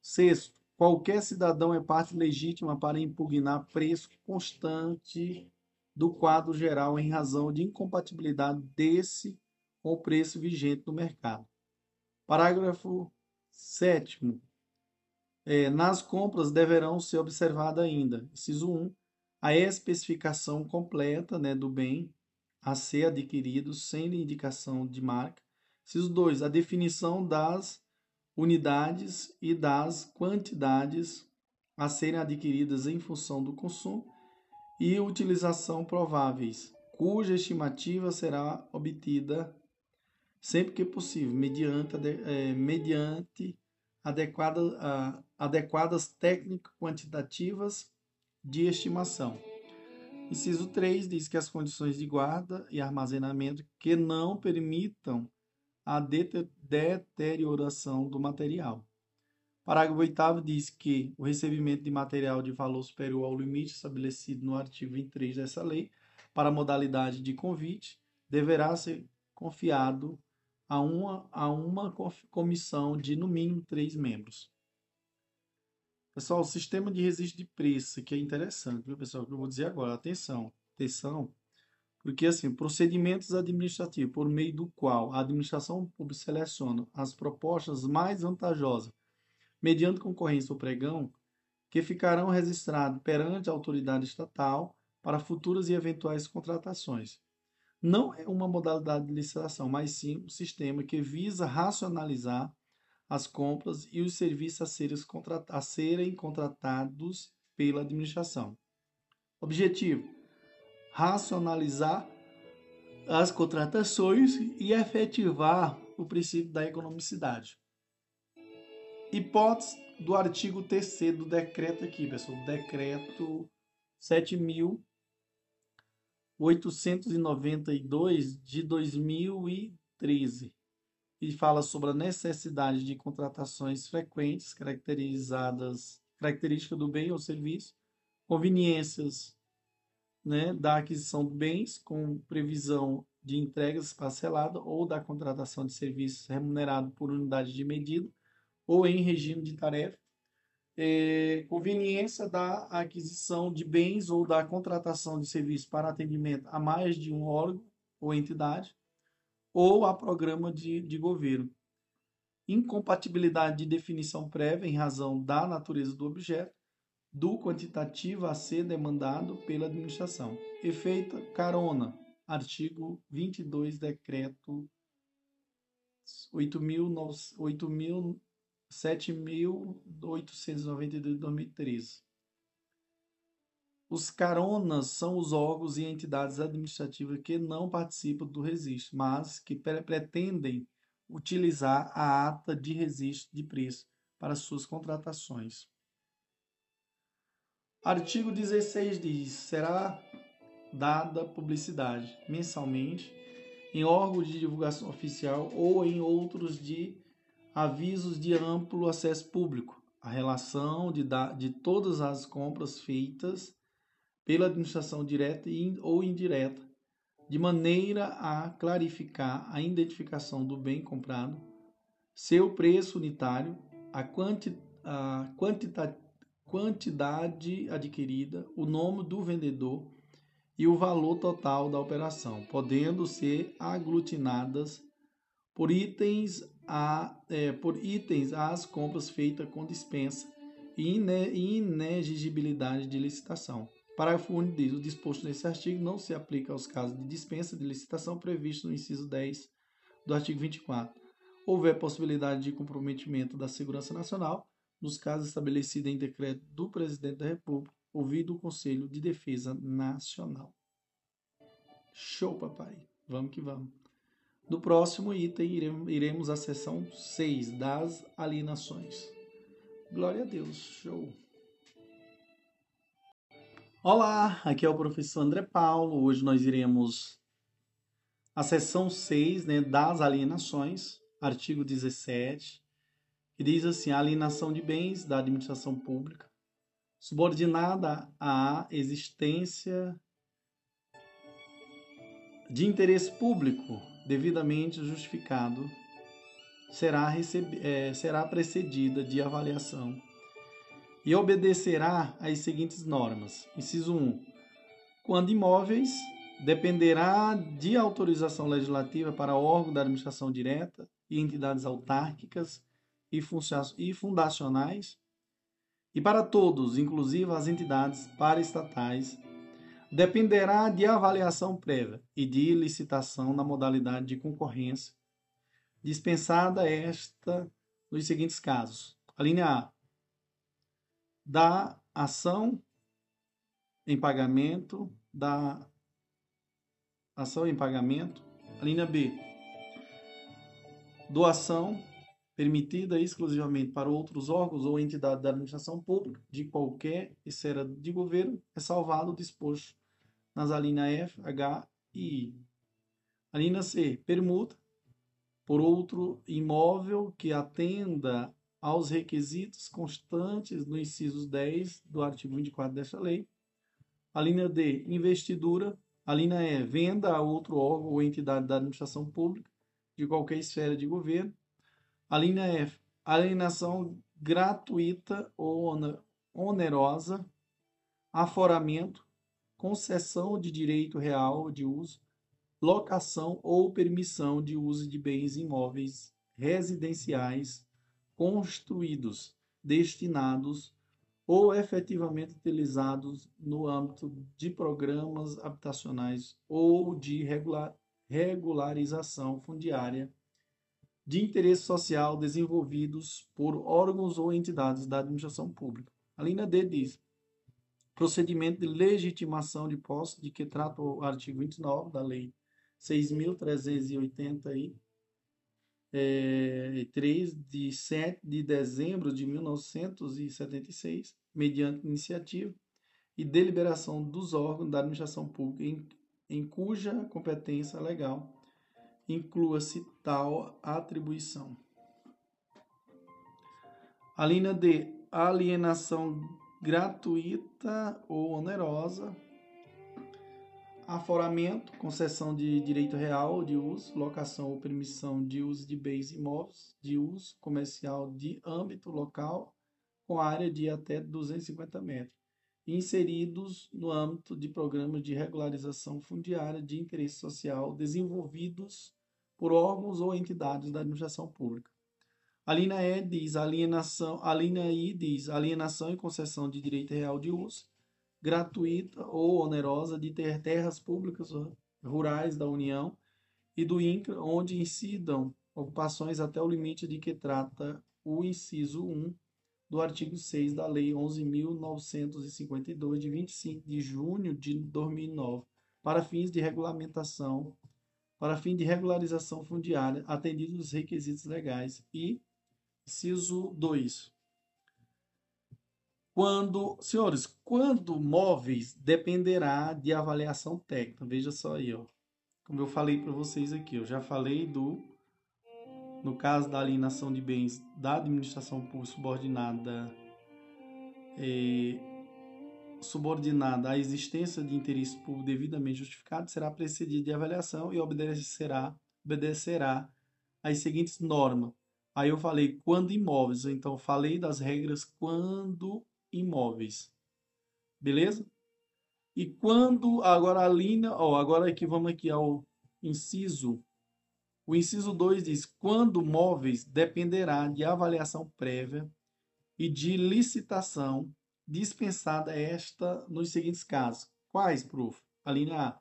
6. Qualquer cidadão é parte legítima para impugnar preço constante do quadro geral em razão de incompatibilidade desse com o preço vigente no mercado. Parágrafo 7. É, nas compras deverão ser observada ainda, inciso 1, a especificação completa né, do bem a ser adquirido sem indicação de marca. Inciso 2, a definição das unidades e das quantidades a serem adquiridas em função do consumo e utilização prováveis, cuja estimativa será obtida sempre que possível, mediante, é, mediante adequada, a, adequadas técnicas quantitativas de estimação. Inciso 3 diz que as condições de guarda e armazenamento que não permitam a deterioração do material. Parágrafo 8 diz que o recebimento de material de valor superior ao limite estabelecido no artigo 23 dessa lei, para modalidade de convite, deverá ser confiado a uma, a uma comissão de no mínimo três membros. Pessoal, o sistema de registro de preço, que é interessante, viu, pessoal? Que eu vou dizer agora. Atenção, atenção. Porque, assim, procedimentos administrativos por meio do qual a administração pública seleciona as propostas mais vantajosas, mediante concorrência ou pregão, que ficarão registrados perante a autoridade estatal para futuras e eventuais contratações. Não é uma modalidade de licitação, mas sim um sistema que visa racionalizar as compras e os serviços a serem, a serem contratados pela administração. Objetivo: racionalizar as contratações e efetivar o princípio da economicidade. Hipótese do artigo 3 do decreto aqui, pessoal, decreto 7892 de 2013 e fala sobre a necessidade de contratações frequentes caracterizadas característica do bem ou serviço, conveniências né, da aquisição de bens com previsão de entregas parcelada ou da contratação de serviços remunerado por unidade de medida ou em regime de tarefa, é, conveniência da aquisição de bens ou da contratação de serviços para atendimento a mais de um órgão ou entidade, ou a programa de, de governo. Incompatibilidade de definição prévia em razão da natureza do objeto, do quantitativo a ser demandado pela administração. Efeito carona, artigo 22, decreto 7.892 de 2013. Os caronas são os órgãos e entidades administrativas que não participam do registro, mas que pretendem utilizar a ata de registro de preço para suas contratações. Artigo 16 diz: será dada publicidade mensalmente em órgãos de divulgação oficial ou em outros de avisos de amplo acesso público a relação de, de todas as compras feitas pela administração direta ou indireta, de maneira a clarificar a identificação do bem comprado, seu preço unitário, a, quanti, a quantita, quantidade adquirida, o nome do vendedor e o valor total da operação, podendo ser aglutinadas por itens a, é, por itens às compras feitas com dispensa e inexigibilidade de licitação Parágrafo único diz: o disposto nesse artigo não se aplica aos casos de dispensa de licitação previstos no inciso 10 do artigo 24. Houver possibilidade de comprometimento da segurança nacional, nos casos estabelecidos em decreto do Presidente da República, ouvido o Conselho de Defesa Nacional. Show, papai! Vamos que vamos. No próximo item, iremos à seção 6 das alienações. Glória a Deus, show! Olá, aqui é o professor André Paulo. Hoje nós iremos a seção 6 né, das alienações, artigo 17, que diz assim: a alienação de bens da administração pública, subordinada à existência de interesse público devidamente justificado será, receb... é, será precedida de avaliação e obedecerá às seguintes normas. Inciso 1. Quando imóveis, dependerá de autorização legislativa para órgão da administração direta e entidades autárquicas e fundacionais, e para todos, inclusive as entidades paraestatais, dependerá de avaliação prévia e de licitação na modalidade de concorrência, dispensada esta nos seguintes casos. A linha A. Da ação em pagamento, da ação em pagamento. A linha B. Doação permitida exclusivamente para outros órgãos ou entidades da administração pública de qualquer esfera de governo, é salvado o disposto nas alíneas F, H e I. A linha C, permuta por outro imóvel que atenda aos requisitos constantes no inciso 10 do artigo 24 desta lei. A linha D, investidura. A linha E, venda a outro órgão ou entidade da administração pública de qualquer esfera de governo. A linha F, alienação gratuita ou onerosa, aforamento, concessão de direito real de uso, locação ou permissão de uso de bens imóveis residenciais construídos, destinados ou efetivamente utilizados no âmbito de programas habitacionais ou de regularização fundiária de interesse social desenvolvidos por órgãos ou entidades da administração pública. A linha D diz: procedimento de legitimação de posse, de que trata o artigo 29 da Lei 6.383, é, de 7 de dezembro de 1976, mediante iniciativa e deliberação dos órgãos da administração pública em, em cuja competência legal inclua-se tal atribuição. A linha D, alienação gratuita ou onerosa, aforamento, concessão de direito real de uso, locação ou permissão de uso de bens imóveis de uso comercial de âmbito local com área de até 250 metros, inseridos no âmbito de programas de regularização fundiária de interesse social desenvolvidos por órgãos ou entidades da administração pública. A linha E diz alienação, a linha I diz alienação e concessão de direito real de uso, gratuita ou onerosa de ter terras públicas rurais da União e do INCRA, onde incidam ocupações até o limite de que trata o inciso 1 do artigo 6 da Lei 11.952, de 25 de junho de 2009, para fins de regulamentação para fim de regularização fundiária, atendidos os requisitos legais. E, inciso 2. Quando, senhores, quando móveis dependerá de avaliação técnica. Veja só aí, ó. Como eu falei para vocês aqui, eu já falei do no caso da alienação de bens da administração pública subordinada eh, subordinada à existência de interesse público devidamente justificado será precedida de avaliação e obedecerá, obedecerá às seguintes normas. Aí eu falei quando imóveis, então falei das regras quando imóveis. Beleza? E quando agora a linha, ó, agora aqui vamos aqui ao inciso. O inciso 2 diz: quando móveis dependerá de avaliação prévia e de licitação dispensada esta nos seguintes casos. Quais, prof? A linha A.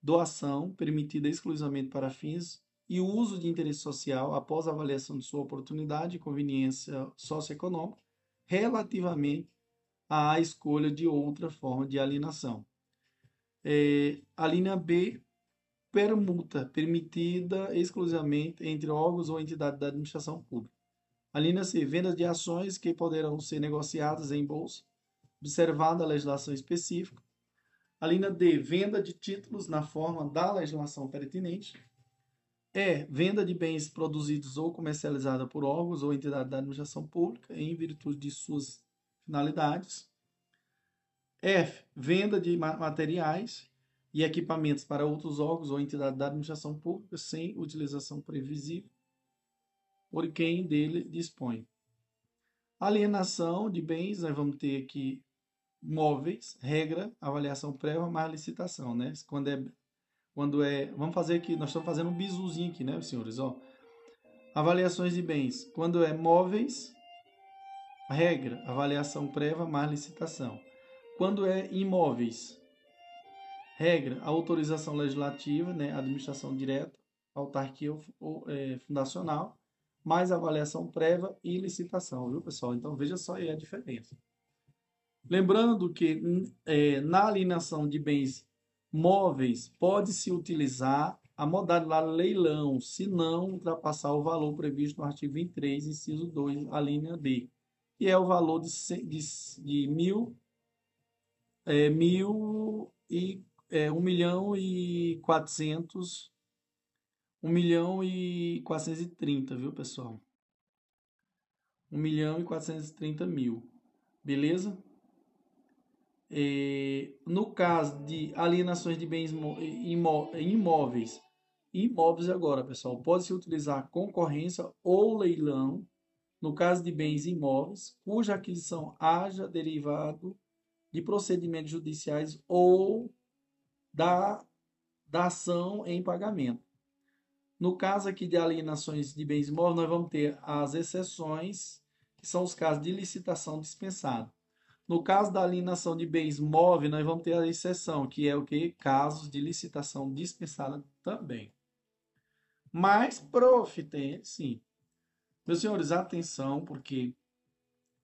Doação, permitida exclusivamente para fins e uso de interesse social após avaliação de sua oportunidade e conveniência socioeconômica, relativamente à escolha de outra forma de alienação. É, a linha B, permuta, permitida exclusivamente entre órgãos ou entidades da administração pública. A linha C, vendas de ações que poderão ser negociadas em bolsa observada a legislação específica. A linha D, venda de títulos na forma da legislação pertinente. E, venda de bens produzidos ou comercializados por órgãos ou entidades da administração pública em virtude de suas finalidades. F, venda de materiais. e equipamentos para outros órgãos ou entidades da administração pública sem utilização previsível por quem dele dispõe. Alienação de bens, nós vamos ter aqui móveis, regra, avaliação prévia mais licitação, né? Quando é quando é, vamos fazer aqui, nós estamos fazendo um bizuzinho aqui, né, senhores, ó. Avaliações de bens, quando é móveis, regra, avaliação prévia mais licitação. Quando é imóveis, regra, autorização legislativa, né, administração direta, autarquia ou, é, fundacional, mais avaliação prévia e licitação, viu, pessoal? Então veja só aí a diferença. Lembrando que é, na alienação de bens móveis pode-se utilizar a modalidade leilão, se não ultrapassar o valor previsto no artigo 23, inciso 2, a linha D, e é o valor de, de, de mil, é, mil e é, 1 milhão e 400, 1 milhão e 430, viu, pessoal? 1 milhão e 430 mil, beleza? É, no caso de alienações de bens imóveis, imóveis agora, pessoal, pode-se utilizar concorrência ou leilão no caso de bens imóveis cuja aquisição haja derivado de procedimentos judiciais ou da, da ação em pagamento. No caso aqui de alienações de bens imóveis, nós vamos ter as exceções, que são os casos de licitação dispensada. No caso da alienação de bens móveis, nós vamos ter a exceção, que é o que? Casos de licitação dispensada também. Mas, prof, tem, sim. Meus senhores, atenção, porque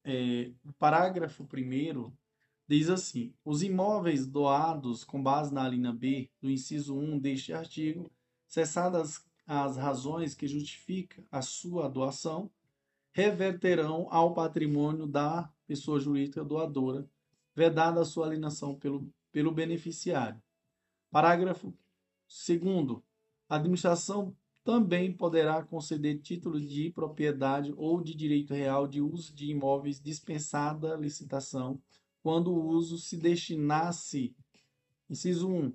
é, o parágrafo primeiro diz assim: os imóveis doados com base na linha B do inciso 1 deste artigo, cessadas as razões que justificam a sua doação, reverterão ao patrimônio da pessoa jurídica doadora, vedada a sua alienação pelo, pelo beneficiário. Parágrafo 2. A administração também poderá conceder título de propriedade ou de direito real de uso de imóveis dispensada licitação, quando o uso se destinasse, inciso 1,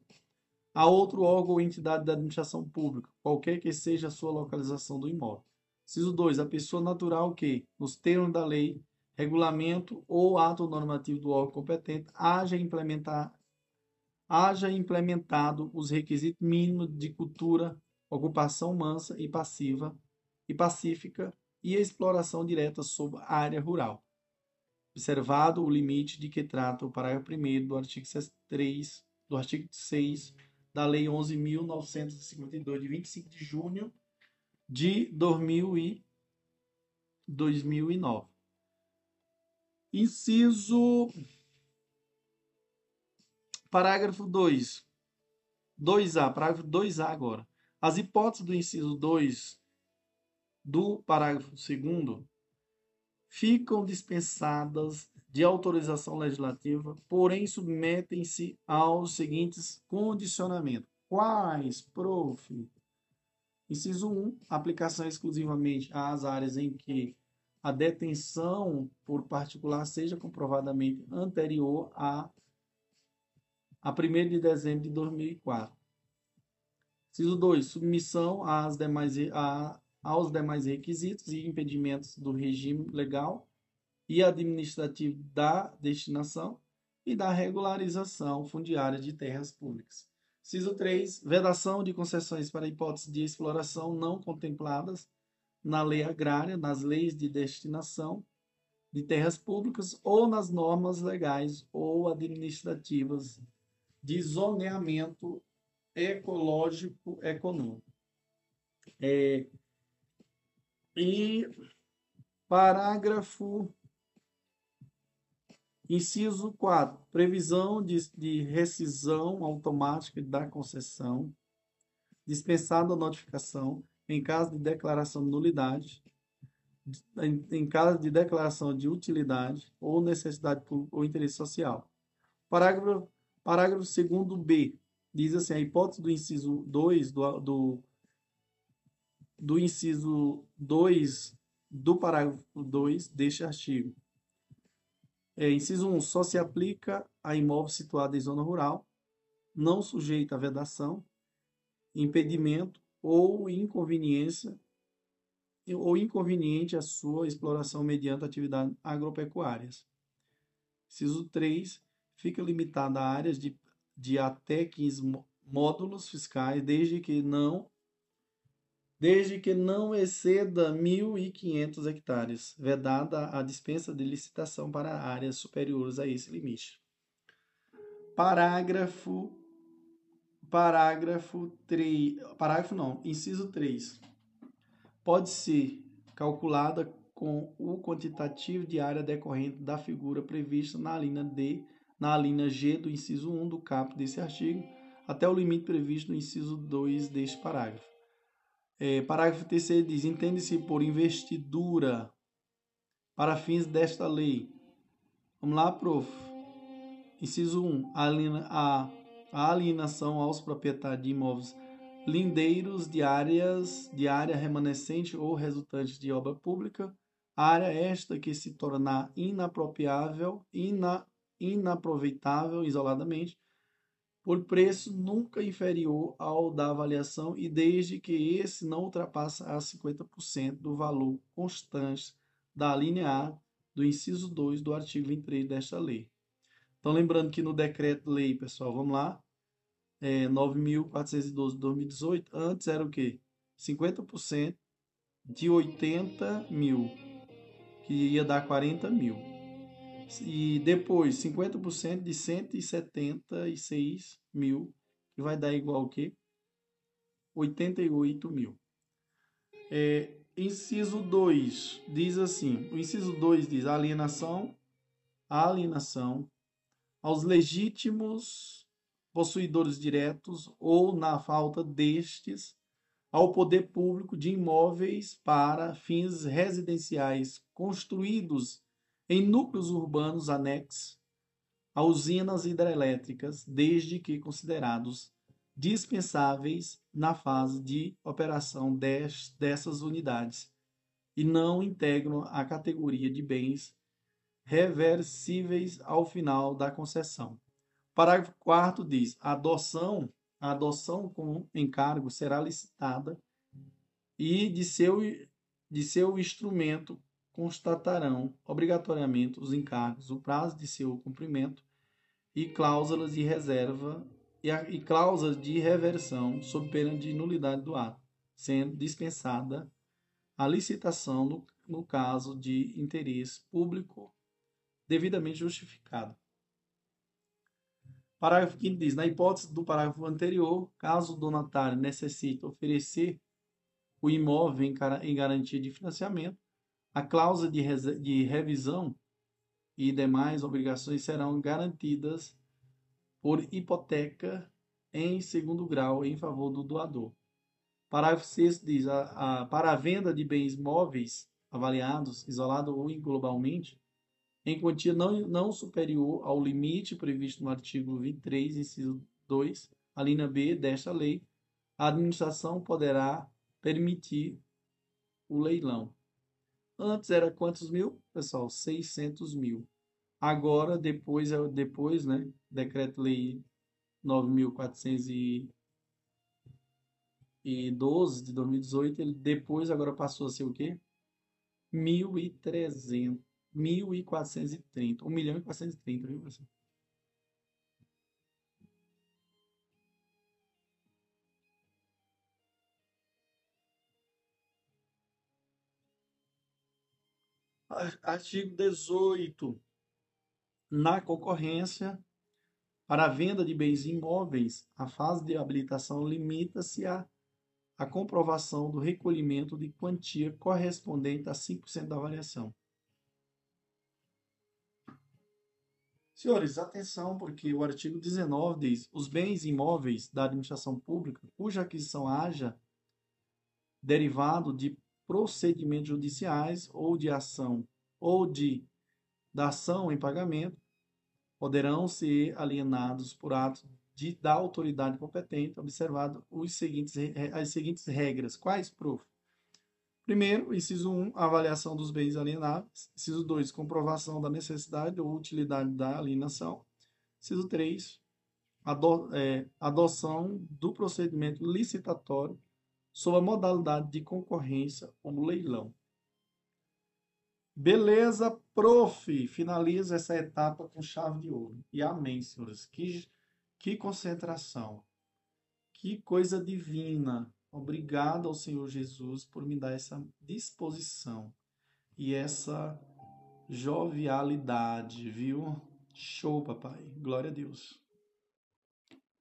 a outro órgão ou entidade da administração pública, qualquer que seja a sua localização do imóvel. Inciso 2. A pessoa natural que, nos termos da lei, regulamento ou ato normativo do órgão competente, haja, implementar, haja implementado os requisitos mínimos de cultura, ocupação mansa e passiva e pacífica e exploração direta sobre a área rural. Observado o limite de que trata o parágrafo 1 do artigo 3, do artigo 6 da Lei 11.952, de 25 de junho de 2000 e 2009. Inciso. Parágrafo 2. 2A, parágrafo 2A agora. As hipóteses do inciso 2 do parágrafo 2 ficam dispensadas de autorização legislativa, porém submetem-se aos seguintes condicionamentos. Quais, prof? Inciso 1, aplicação exclusivamente às áreas em que a detenção por particular seja comprovadamente anterior a, a 1 de dezembro de 2004. Inciso 2, submissão às demais, a, aos demais requisitos e impedimentos do regime legal e administrativo da destinação e da regularização fundiária de terras públicas. Ciso 3. Vedação de concessões para hipóteses de exploração não contempladas na lei agrária, nas leis de destinação de terras públicas ou nas normas legais ou administrativas de zoneamento ecológico econômico. É, e parágrafo Inciso 4. Previsão de, de rescisão automática da concessão, dispensada a notificação em caso de declaração de nulidade, em, em caso de declaração de utilidade ou necessidade ou interesse social. Parágrafo, parágrafo 2 B. Diz assim, a hipótese do inciso 2 do, do, do inciso 2 do parágrafo 2 deste artigo é, inciso 1. Só se aplica a imóvel situado em zona rural. não sujeita a vedação, impedimento ou inconveniência ou inconveniente a sua exploração mediante atividades agropecuárias. Inciso 3. Fica limitada a áreas de, de até 15 módulos fiscais, desde que não desde que não exceda 1.500 hectares, vedada a dispensa de licitação para áreas superiores a esse limite. Parágrafo parágrafo 3, parágrafo não, inciso 3. Pode ser calculada com o quantitativo de área decorrente da figura prevista na linha D, na linha G do inciso 1 do caput desse artigo, até o limite previsto no inciso 2 deste parágrafo. É, parágrafo 3 diz: entende-se por investidura para fins desta lei. Vamos lá, prof. Inciso 1. A, a alienação aos proprietários de imóveis lindeiros de áreas de área remanescente ou resultante de obra pública, área esta que se tornar inapropriável, ina, inaproveitável isoladamente, por preço nunca inferior ao da avaliação e desde que esse não ultrapasse a 50% do valor constante da linha A do inciso 2 do artigo 23 desta lei. Então, lembrando que no decreto-lei, pessoal, vamos lá, é, 9.412 de 2018, antes era o quê? 50% de 80 mil, que ia dar 40 mil. E depois 50% de 176 mil, que vai dar igual o quê? 88 mil. É, inciso 2 diz assim: o inciso 2 diz alienação, alienação aos legítimos possuidores diretos ou, na falta destes, ao poder público de imóveis para fins residenciais construídos em núcleos urbanos anexos a usinas hidrelétricas, desde que considerados dispensáveis na fase de operação des, dessas unidades e não integram a categoria de bens reversíveis ao final da concessão. Parágrafo 4 diz: a adoção, a adoção com encargo será licitada e de seu, de seu instrumento constatarão obrigatoriamente os encargos, o prazo de seu cumprimento e cláusulas de reserva e, a, e cláusulas de reversão sob pena de nulidade do ato, sendo dispensada a licitação no, no caso de interesse público devidamente justificado. Parágrafo 5 diz: na hipótese do parágrafo anterior, caso o donatário necessite oferecer o imóvel em garantia de financiamento, a cláusula de, de revisão e demais obrigações serão garantidas por hipoteca em segundo grau em favor do doador. Parágrafo 6 diz: a, a, para a venda de bens móveis avaliados, isolado ou globalmente, em quantia não, não superior ao limite previsto no artigo 23, inciso 2, a linha B desta lei, a administração poderá permitir o leilão. Antes era quantos mil? Pessoal, 600 mil. Agora, depois, depois né, decreto-lei 9.412 de 2018, ele depois agora passou a ser o quê? 1.300. 1.430. 1 milhão e 430, viu, professor? Artigo 18. Na concorrência, para a venda de bens imóveis, a fase de habilitação limita-se a, a comprovação do recolhimento de quantia correspondente a 5% da avaliação. Senhores, atenção, porque o artigo 19 diz: os bens imóveis da administração pública, cuja aquisição haja derivado de procedimentos judiciais ou de ação ou de da ação em pagamento, poderão ser alienados por ato de, da autoridade competente, observado os seguintes, as seguintes regras. Quais, prof? Primeiro, inciso 1, avaliação dos bens alienáveis. Inciso 2, comprovação da necessidade ou utilidade da alienação. Inciso 3, ado, é, adoção do procedimento licitatório sob a modalidade de concorrência ou leilão. Beleza, prof. Finaliza essa etapa com chave de ouro. E amém, senhores. Que, que concentração. Que coisa divina. Obrigado ao Senhor Jesus por me dar essa disposição e essa jovialidade, viu? Show, papai. Glória a Deus.